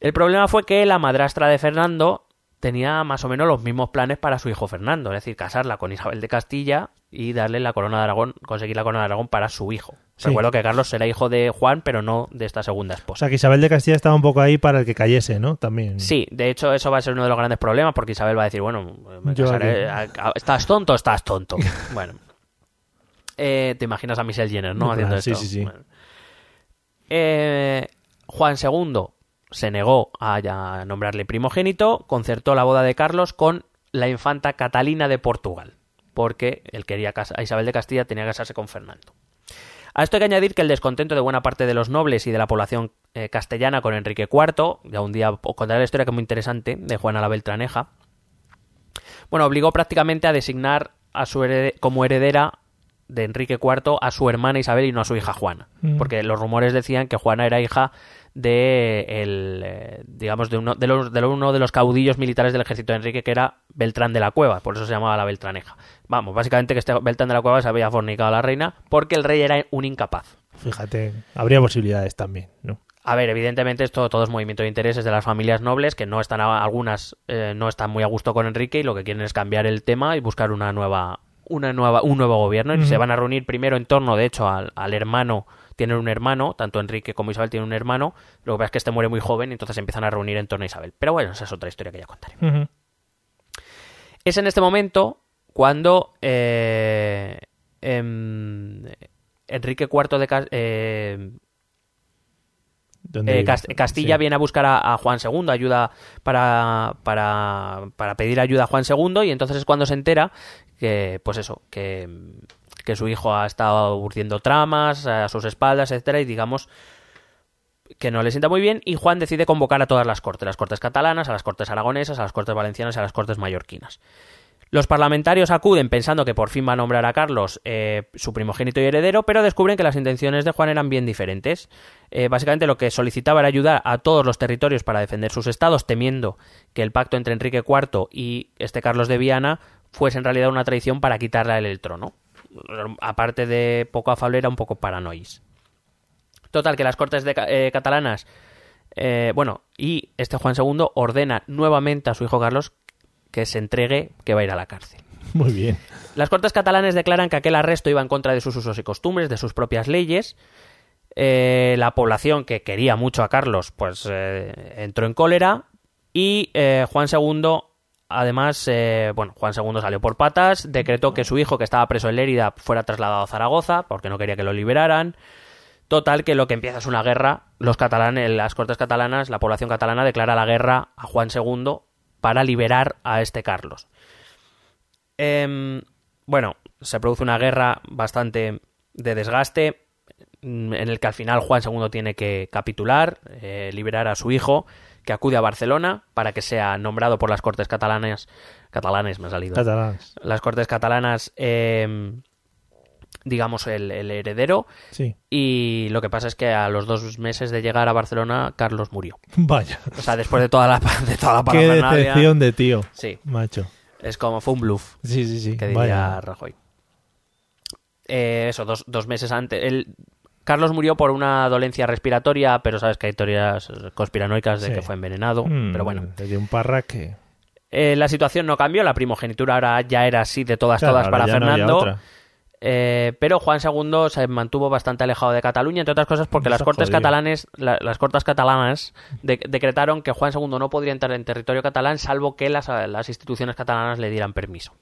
El problema fue que la madrastra de Fernando tenía más o menos los mismos planes para su hijo Fernando, es decir, casarla con Isabel de Castilla y darle la corona de Aragón, conseguir la corona de Aragón para su hijo. Sí. Recuerdo que Carlos era hijo de Juan, pero no de esta segunda O esposa. sea, que Isabel de Castilla estaba un poco ahí para el que cayese, ¿no? También. Sí, de hecho eso va a ser uno de los grandes problemas porque Isabel va a decir, bueno, me casaré- ¿estás tonto? Estás tonto. (laughs) bueno. Eh, Te imaginas a Michelle Jenner, ¿no? Haciendo claro, sí, esto. sí, sí. Bueno. Eh, Juan II se negó a, a nombrarle primogénito, concertó la boda de Carlos con la infanta Catalina de Portugal, porque él quería casa- a Isabel de Castilla tenía que casarse con Fernando. A esto hay que añadir que el descontento de buena parte de los nobles y de la población eh, castellana con Enrique IV, ya un día os contaré la historia que es muy interesante, de Juana la Beltraneja, bueno, obligó prácticamente a designar a su herede- como heredera de Enrique IV a su hermana Isabel y no a su hija Juana. Mm. Porque los rumores decían que Juana era hija de el, eh, digamos de uno de los de uno de los caudillos militares del ejército de Enrique que era Beltrán de la Cueva, por eso se llamaba la Beltraneja. Vamos, básicamente que este Beltrán de la Cueva se había fornicado a la reina porque el rey era un incapaz. Fíjate, habría posibilidades también, ¿no? A ver, evidentemente esto todo es movimiento de intereses de las familias nobles que no están a- algunas eh, no están muy a gusto con Enrique y lo que quieren es cambiar el tema y buscar una nueva una nueva un nuevo gobierno y se van a reunir primero en torno de hecho al, al hermano tienen un hermano tanto Enrique como Isabel tienen un hermano lo que pasa es que este muere muy joven y entonces se empiezan a reunir en torno a Isabel. Pero bueno esa es otra historia que ya contaré. Es en este momento cuando eh, em, Enrique IV de eh, ¿Dónde Eh, Castilla Sí. viene a buscar a, a Juan II, ayuda para, para, para pedir ayuda a Juan II, y entonces es cuando se entera que, pues eso, que, que su hijo ha estado urdiendo tramas a sus espaldas, etcétera, y digamos que no le sienta muy bien, y Juan decide convocar a todas las cortes, las cortes catalanas, a las cortes aragonesas, a las cortes valencianas a las cortes mallorquinas. Los parlamentarios acuden pensando que por fin va a nombrar a Carlos eh, su primogénito y heredero, pero descubren que las intenciones de Juan eran bien diferentes. Eh, básicamente lo que solicitaba era ayudar a todos los territorios para defender sus estados, temiendo que el pacto entre Enrique IV y este Carlos de Viana fuese en realidad una traición para quitarle el trono. Aparte de poco afable, era un poco paranois. Total, que las cortes de, eh, catalanas, eh, bueno, y este Juan II ordena nuevamente a su hijo Carlos que se entregue, que va a ir a la cárcel. Muy bien. Las Cortes catalanes declaran que aquel arresto iba en contra de sus usos y costumbres, de sus propias leyes. Eh, la población que quería mucho a Carlos, pues entró en cólera. Y Juan II, además, eh, bueno, Juan II salió por patas, decretó que su hijo, que estaba preso en Lérida, fuera trasladado a Zaragoza, porque no quería que lo liberaran. Total, que lo que empieza es una guerra. Los catalanes, las Cortes catalanas, la población catalana declara la guerra a Juan II para liberar a este Carlos. Em, bueno, se produce una guerra bastante de desgaste mm, en el que al final Juan II tiene que capitular, eh, liberar a su hijo, que acude a Barcelona para que sea nombrado por las Cortes catalanas, catalanes me ha salido, Catalans. las Cortes catalanas, em, digamos, el, el heredero. Sí. Y lo que pasa es que a los dos meses de llegar a Barcelona, Carlos murió. Vaya. O sea, después de toda la, de toda la Qué decepción de tío. Sí, Macho. es como fue un bluff Sí, sí, sí. que diría Vaya. Rajoy. Eh, eso, dos, dos meses antes. Carlos murió por una dolencia respiratoria, pero sabes que hay teorías conspiranoicas de Sí. que fue envenenado. Mm, Pero bueno, dio un parraque. Eh, la situación no cambió, la primogenitura ahora ya era así de todas, Claro, todas para no Fernando. Eh, pero Juan II se mantuvo bastante alejado de Cataluña, entre otras cosas porque las cortes jodido. catalanes, la- las cortes catalanas de- decretaron que Juan II no podría entrar en territorio catalán salvo que las, las instituciones catalanas le dieran permiso.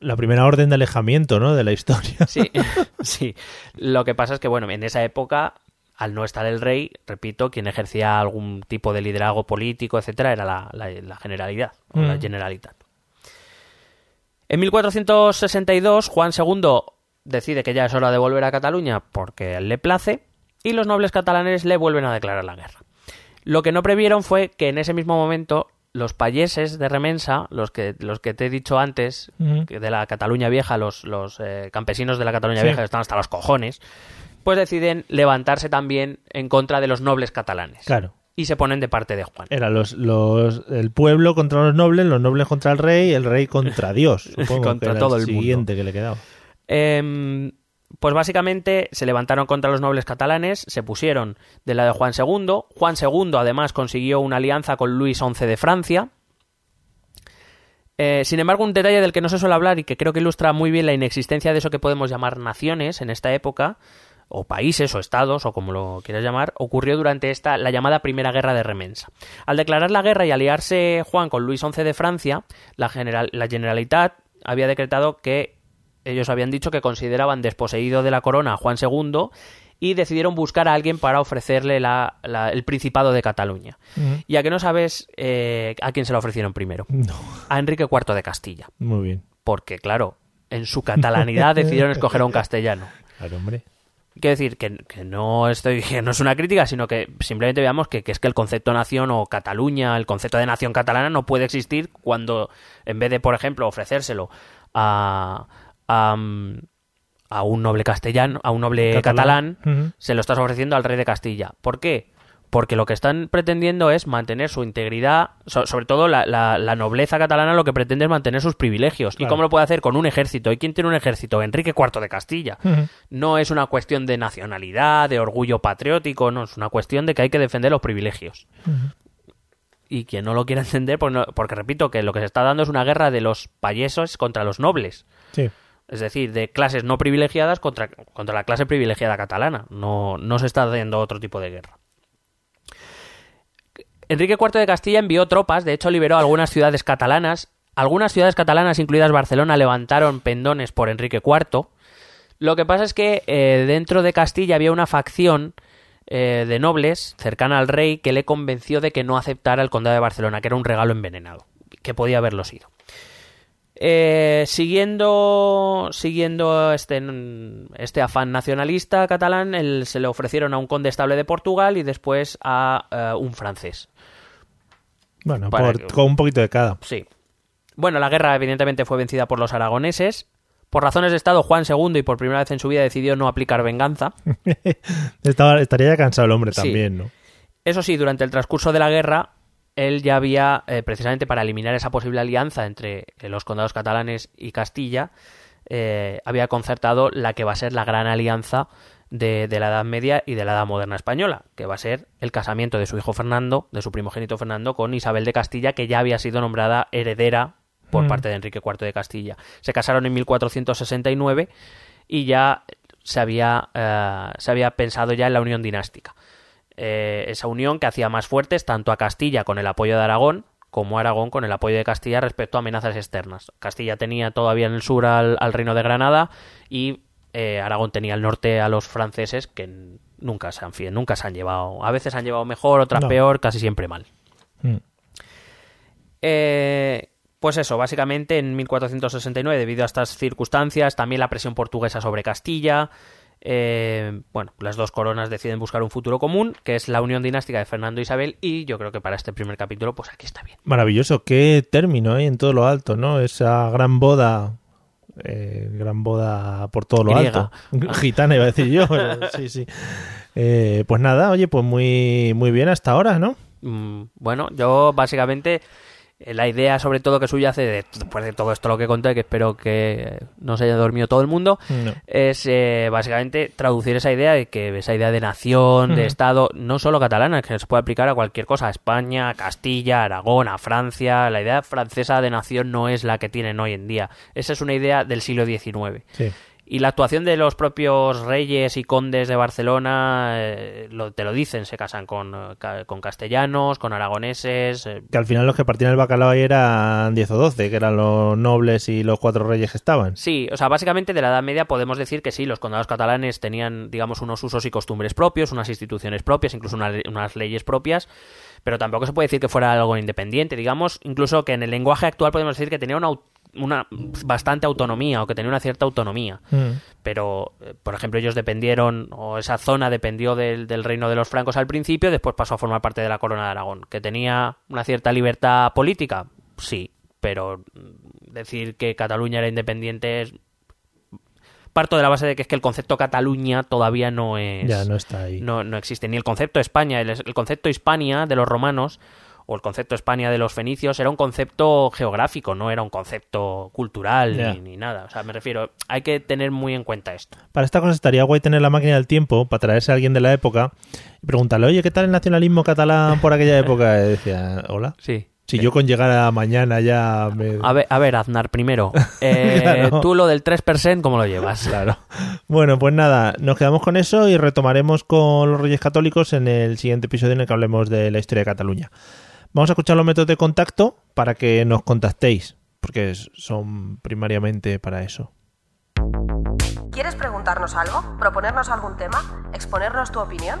La primera orden de alejamiento, ¿no? De la historia. Sí, (laughs) (laughs) sí. Lo que pasa es que, bueno, en esa época, al no estar el rey, repito, quien ejercía algún tipo de liderazgo político, etcétera, era la, la- la generalidad, o la Mm. generalitat. En 1462, Juan II decide que ya es hora de volver a Cataluña porque le place, y los nobles catalanes le vuelven a declarar la guerra. Lo que no previeron fue que en ese mismo momento los payeses de Remensa, los que, los que te he dicho antes, que de la Cataluña Vieja, los, los eh, campesinos de la Cataluña Sí. Vieja que están hasta los cojones, pues deciden levantarse también en contra de los nobles catalanes. Claro. Y se ponen de parte de Juan. Era los, los, el pueblo contra los nobles, los nobles contra el rey, el rey contra (laughs) Dios. Supongo Contra que era todo el el mundo. siguiente que le quedaba. Em, pues básicamente se levantaron contra los nobles catalanes, se pusieron de la de Juan II. Juan II además consiguió una alianza con Luis XI de Francia. Eh, sin embargo, un detalle del que no se suele hablar y que creo que ilustra muy bien la inexistencia de eso que podemos llamar naciones en esta época, o países, o estados, o como lo quieras llamar, ocurrió durante esta, la llamada Primera Guerra de Remensa. Al declarar la guerra y aliarse Juan con Luis XI de Francia, la, general, la Generalitat había decretado que ellos habían dicho que consideraban desposeído de la corona a Juan II y decidieron buscar a alguien para ofrecerle la- la- el Principado de Cataluña. Ujú. Ya que no sabes eh, a quién se lo ofrecieron primero. No, A Enrique IV de Castilla. muy bien. Porque, claro, en su catalanidad (laughs) decidieron escoger a un castellano. Claro, hombre. Quiero decir que, que no estoy, (laughs) que no es una crítica, sino que simplemente veamos que, que es que el concepto nación o Cataluña, el concepto de nación catalana no puede existir cuando, en vez de, por ejemplo, ofrecérselo a, a, a un noble castellano, a un noble Catalán. se lo estás ofreciendo al rey de Castilla. ¿Por qué? Porque lo que están pretendiendo es mantener su integridad, so- sobre todo la, la- la nobleza catalana lo que pretende es mantener sus privilegios. ¿Y cómo lo puede hacer? Con un ejército. ¿Y quién tiene un ejército? Enrique IV de Castilla. No es una cuestión de nacionalidad, de orgullo patriótico, no, es una cuestión de que hay que defender los privilegios. Y quien no lo quiera (laughs) entender, pues no- porque repito que lo que se está dando es una guerra de los payesos contra los nobles. Sí. Es decir, de clases no privilegiadas contra, contra la clase privilegiada catalana. No, no se está haciendo otro tipo de guerra. Enrique IV de Castilla envió tropas, de hecho liberó algunas ciudades catalanas. Algunas ciudades catalanas, incluidas Barcelona, levantaron pendones por Enrique IV. Lo que pasa es que eh, dentro de Castilla había una facción eh, de nobles cercana al rey que le convenció de que no aceptara el condado de Barcelona, que era un regalo envenenado, que podía haberlo sido. Eh, siguiendo siguiendo este, este afán nacionalista catalán, se le ofrecieron a un conde estable de Portugal y después a eh, un francés. Bueno, Para por- que- con un poquito de cada. Sí. Bueno, la guerra evidentemente fue vencida por los aragoneses. Por razones de Estado, Juan II y por primera vez en su vida decidió no aplicar venganza. (laughs) Estaba, estaría ya cansado el hombre Sí. también, ¿no? Eso sí, durante el transcurso de la guerra, él ya había, eh, precisamente para eliminar esa posible alianza entre eh, los condados catalanes y Castilla, eh, había concertado la que va a ser la gran alianza de, de la Edad Media y de la Edad Moderna española, que va a ser el casamiento de su hijo Fernando, de su primogénito Fernando, con Isabel de Castilla, que ya había sido nombrada heredera por Mm. parte de Enrique IV de Castilla. Se casaron en 1469 y ya se había, eh, se había pensado ya en la unión dinástica. Eh, esa unión que hacía más fuertes tanto a Castilla con el apoyo de Aragón como a Aragón con el apoyo de Castilla respecto a amenazas externas. Castilla tenía todavía en el sur al, al reino de Granada y eh, Aragón tenía al norte a los franceses que nunca se han, nunca se han llevado. A veces han llevado mejor, otras No. peor, casi siempre mal. Mm. Eh, pues eso, básicamente en 1469, debido a estas circunstancias, también la presión portuguesa sobre Castilla, eh, bueno, las dos coronas deciden buscar un futuro común, que es la unión dinástica de Fernando e Isabel, y yo creo que para este primer capítulo, pues aquí está bien. Maravilloso, qué término hay en todo lo alto, ¿no? Esa gran boda, eh, gran boda por todo lo Griega. alto. (laughs) Gitana iba a decir yo, (laughs) sí, sí. Eh, pues nada, oye, pues muy, muy bien hasta ahora, ¿no? Mm, bueno, yo básicamente eh, la idea sobre todo que subyace de- después de todo esto lo que conté, que espero que no se haya dormido todo el mundo, No. es eh, básicamente traducir esa idea de que esa idea de nación, de. Estado, no solo catalana, que se puede aplicar a cualquier cosa, a España, a Castilla, a Aragón, a Francia. La idea francesa de nación no es la que tienen hoy en día. Esa es una idea del siglo XIX. Sí. Y la actuación de los propios reyes y condes de Barcelona eh, lo- te lo dicen, se casan con, con castellanos, con aragoneses. eh, Que al final los que partían el bacalao ahí eran 10 o 12, que eran los nobles y los cuatro reyes que estaban. Sí, o sea, básicamente de la Edad Media podemos decir que sí, los condados catalanes tenían, digamos, unos usos y costumbres propios, unas instituciones propias, incluso una- unas leyes propias, pero tampoco se puede decir que fuera algo independiente, digamos, incluso que en el lenguaje actual podemos decir que tenía una, una bastante autonomía o que tenía una cierta autonomía. Mm. Pero, eh, por ejemplo, ellos dependieron, o esa zona dependió del, del reino de los francos al principio, después pasó a formar parte de la corona de Aragón. ¿Que tenía una cierta libertad política? Sí, pero mm, decir que Cataluña era independiente es... Parto de la base de que es que el concepto Cataluña todavía no es... Ya no está ahí. no, no existe. Ni el concepto España, el, el concepto Hispania de los romanos o el concepto España de los fenicios era un concepto geográfico, no era un concepto cultural ni, ni nada. O sea, me refiero, hay que tener muy en cuenta esto. Para esta cosa estaría guay tener la máquina del tiempo para traerse a alguien de la época y preguntarle, oye, ¿qué tal el nacionalismo catalán por aquella época? Y decía, hola. Sí. Si yo con llegar a mañana ya me... A ver, a ver Aznar, primero. (laughs) eh, Claro. Tú lo del 3%, ¿cómo lo llevas? Claro. Bueno, pues nada, nos quedamos con eso y retomaremos con los Reyes Católicos en el siguiente episodio en el que hablemos de la historia de Cataluña. Vamos a escuchar los métodos de contacto para que nos contactéis, porque son primariamente para eso. ¿Quieres preguntarnos algo? ¿Proponernos algún tema? ¿Exponernos tu opinión?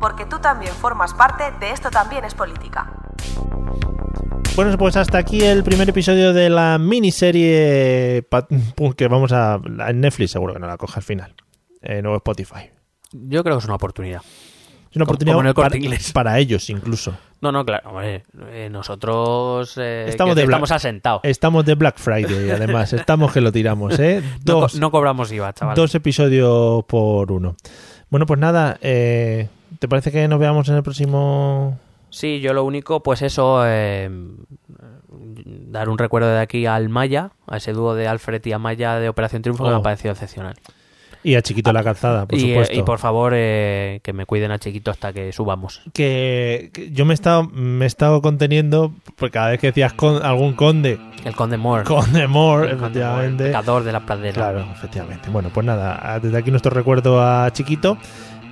Porque tú también formas parte de esto también es política. Bueno, pues hasta aquí el primer episodio de la miniserie (laughs) que vamos a... En Netflix seguro que no la coge al final. Eh, nuevo Spotify. Yo creo que es una oportunidad. Es una oportunidad el para, para ellos incluso. No, no, claro. hombre, eh, nosotros eh, Estamos de estamos Black- asentados. Estamos de Black Friday, además. Estamos que lo tiramos, ¿eh? (laughs) No, co- Dos, no cobramos IVA, chaval. dos episodios por uno. Bueno, pues nada. eh, ¿Te parece que nos veamos en el próximo...? Sí, yo lo único, pues eso, eh, dar un recuerdo de aquí al Maya, a ese dúo de Alfred y Amaya de Operación Triunfo que me Oh. ha parecido excepcional. Y a Chiquito la calzada, por y, eh, supuesto. y por favor, eh, que me cuiden a Chiquito hasta que subamos. que, que yo me he estado me he estado conteniendo porque cada vez que decías con, algún conde El Conde Moore. conde more El Conde Moore, efectivamente pecador de la pradera. claro efectivamente bueno pues nada desde aquí nuestro recuerdo a chiquito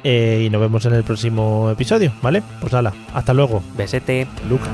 eh, y nos vemos en el próximo episodio vale pues nada hasta luego. Besete. Lucas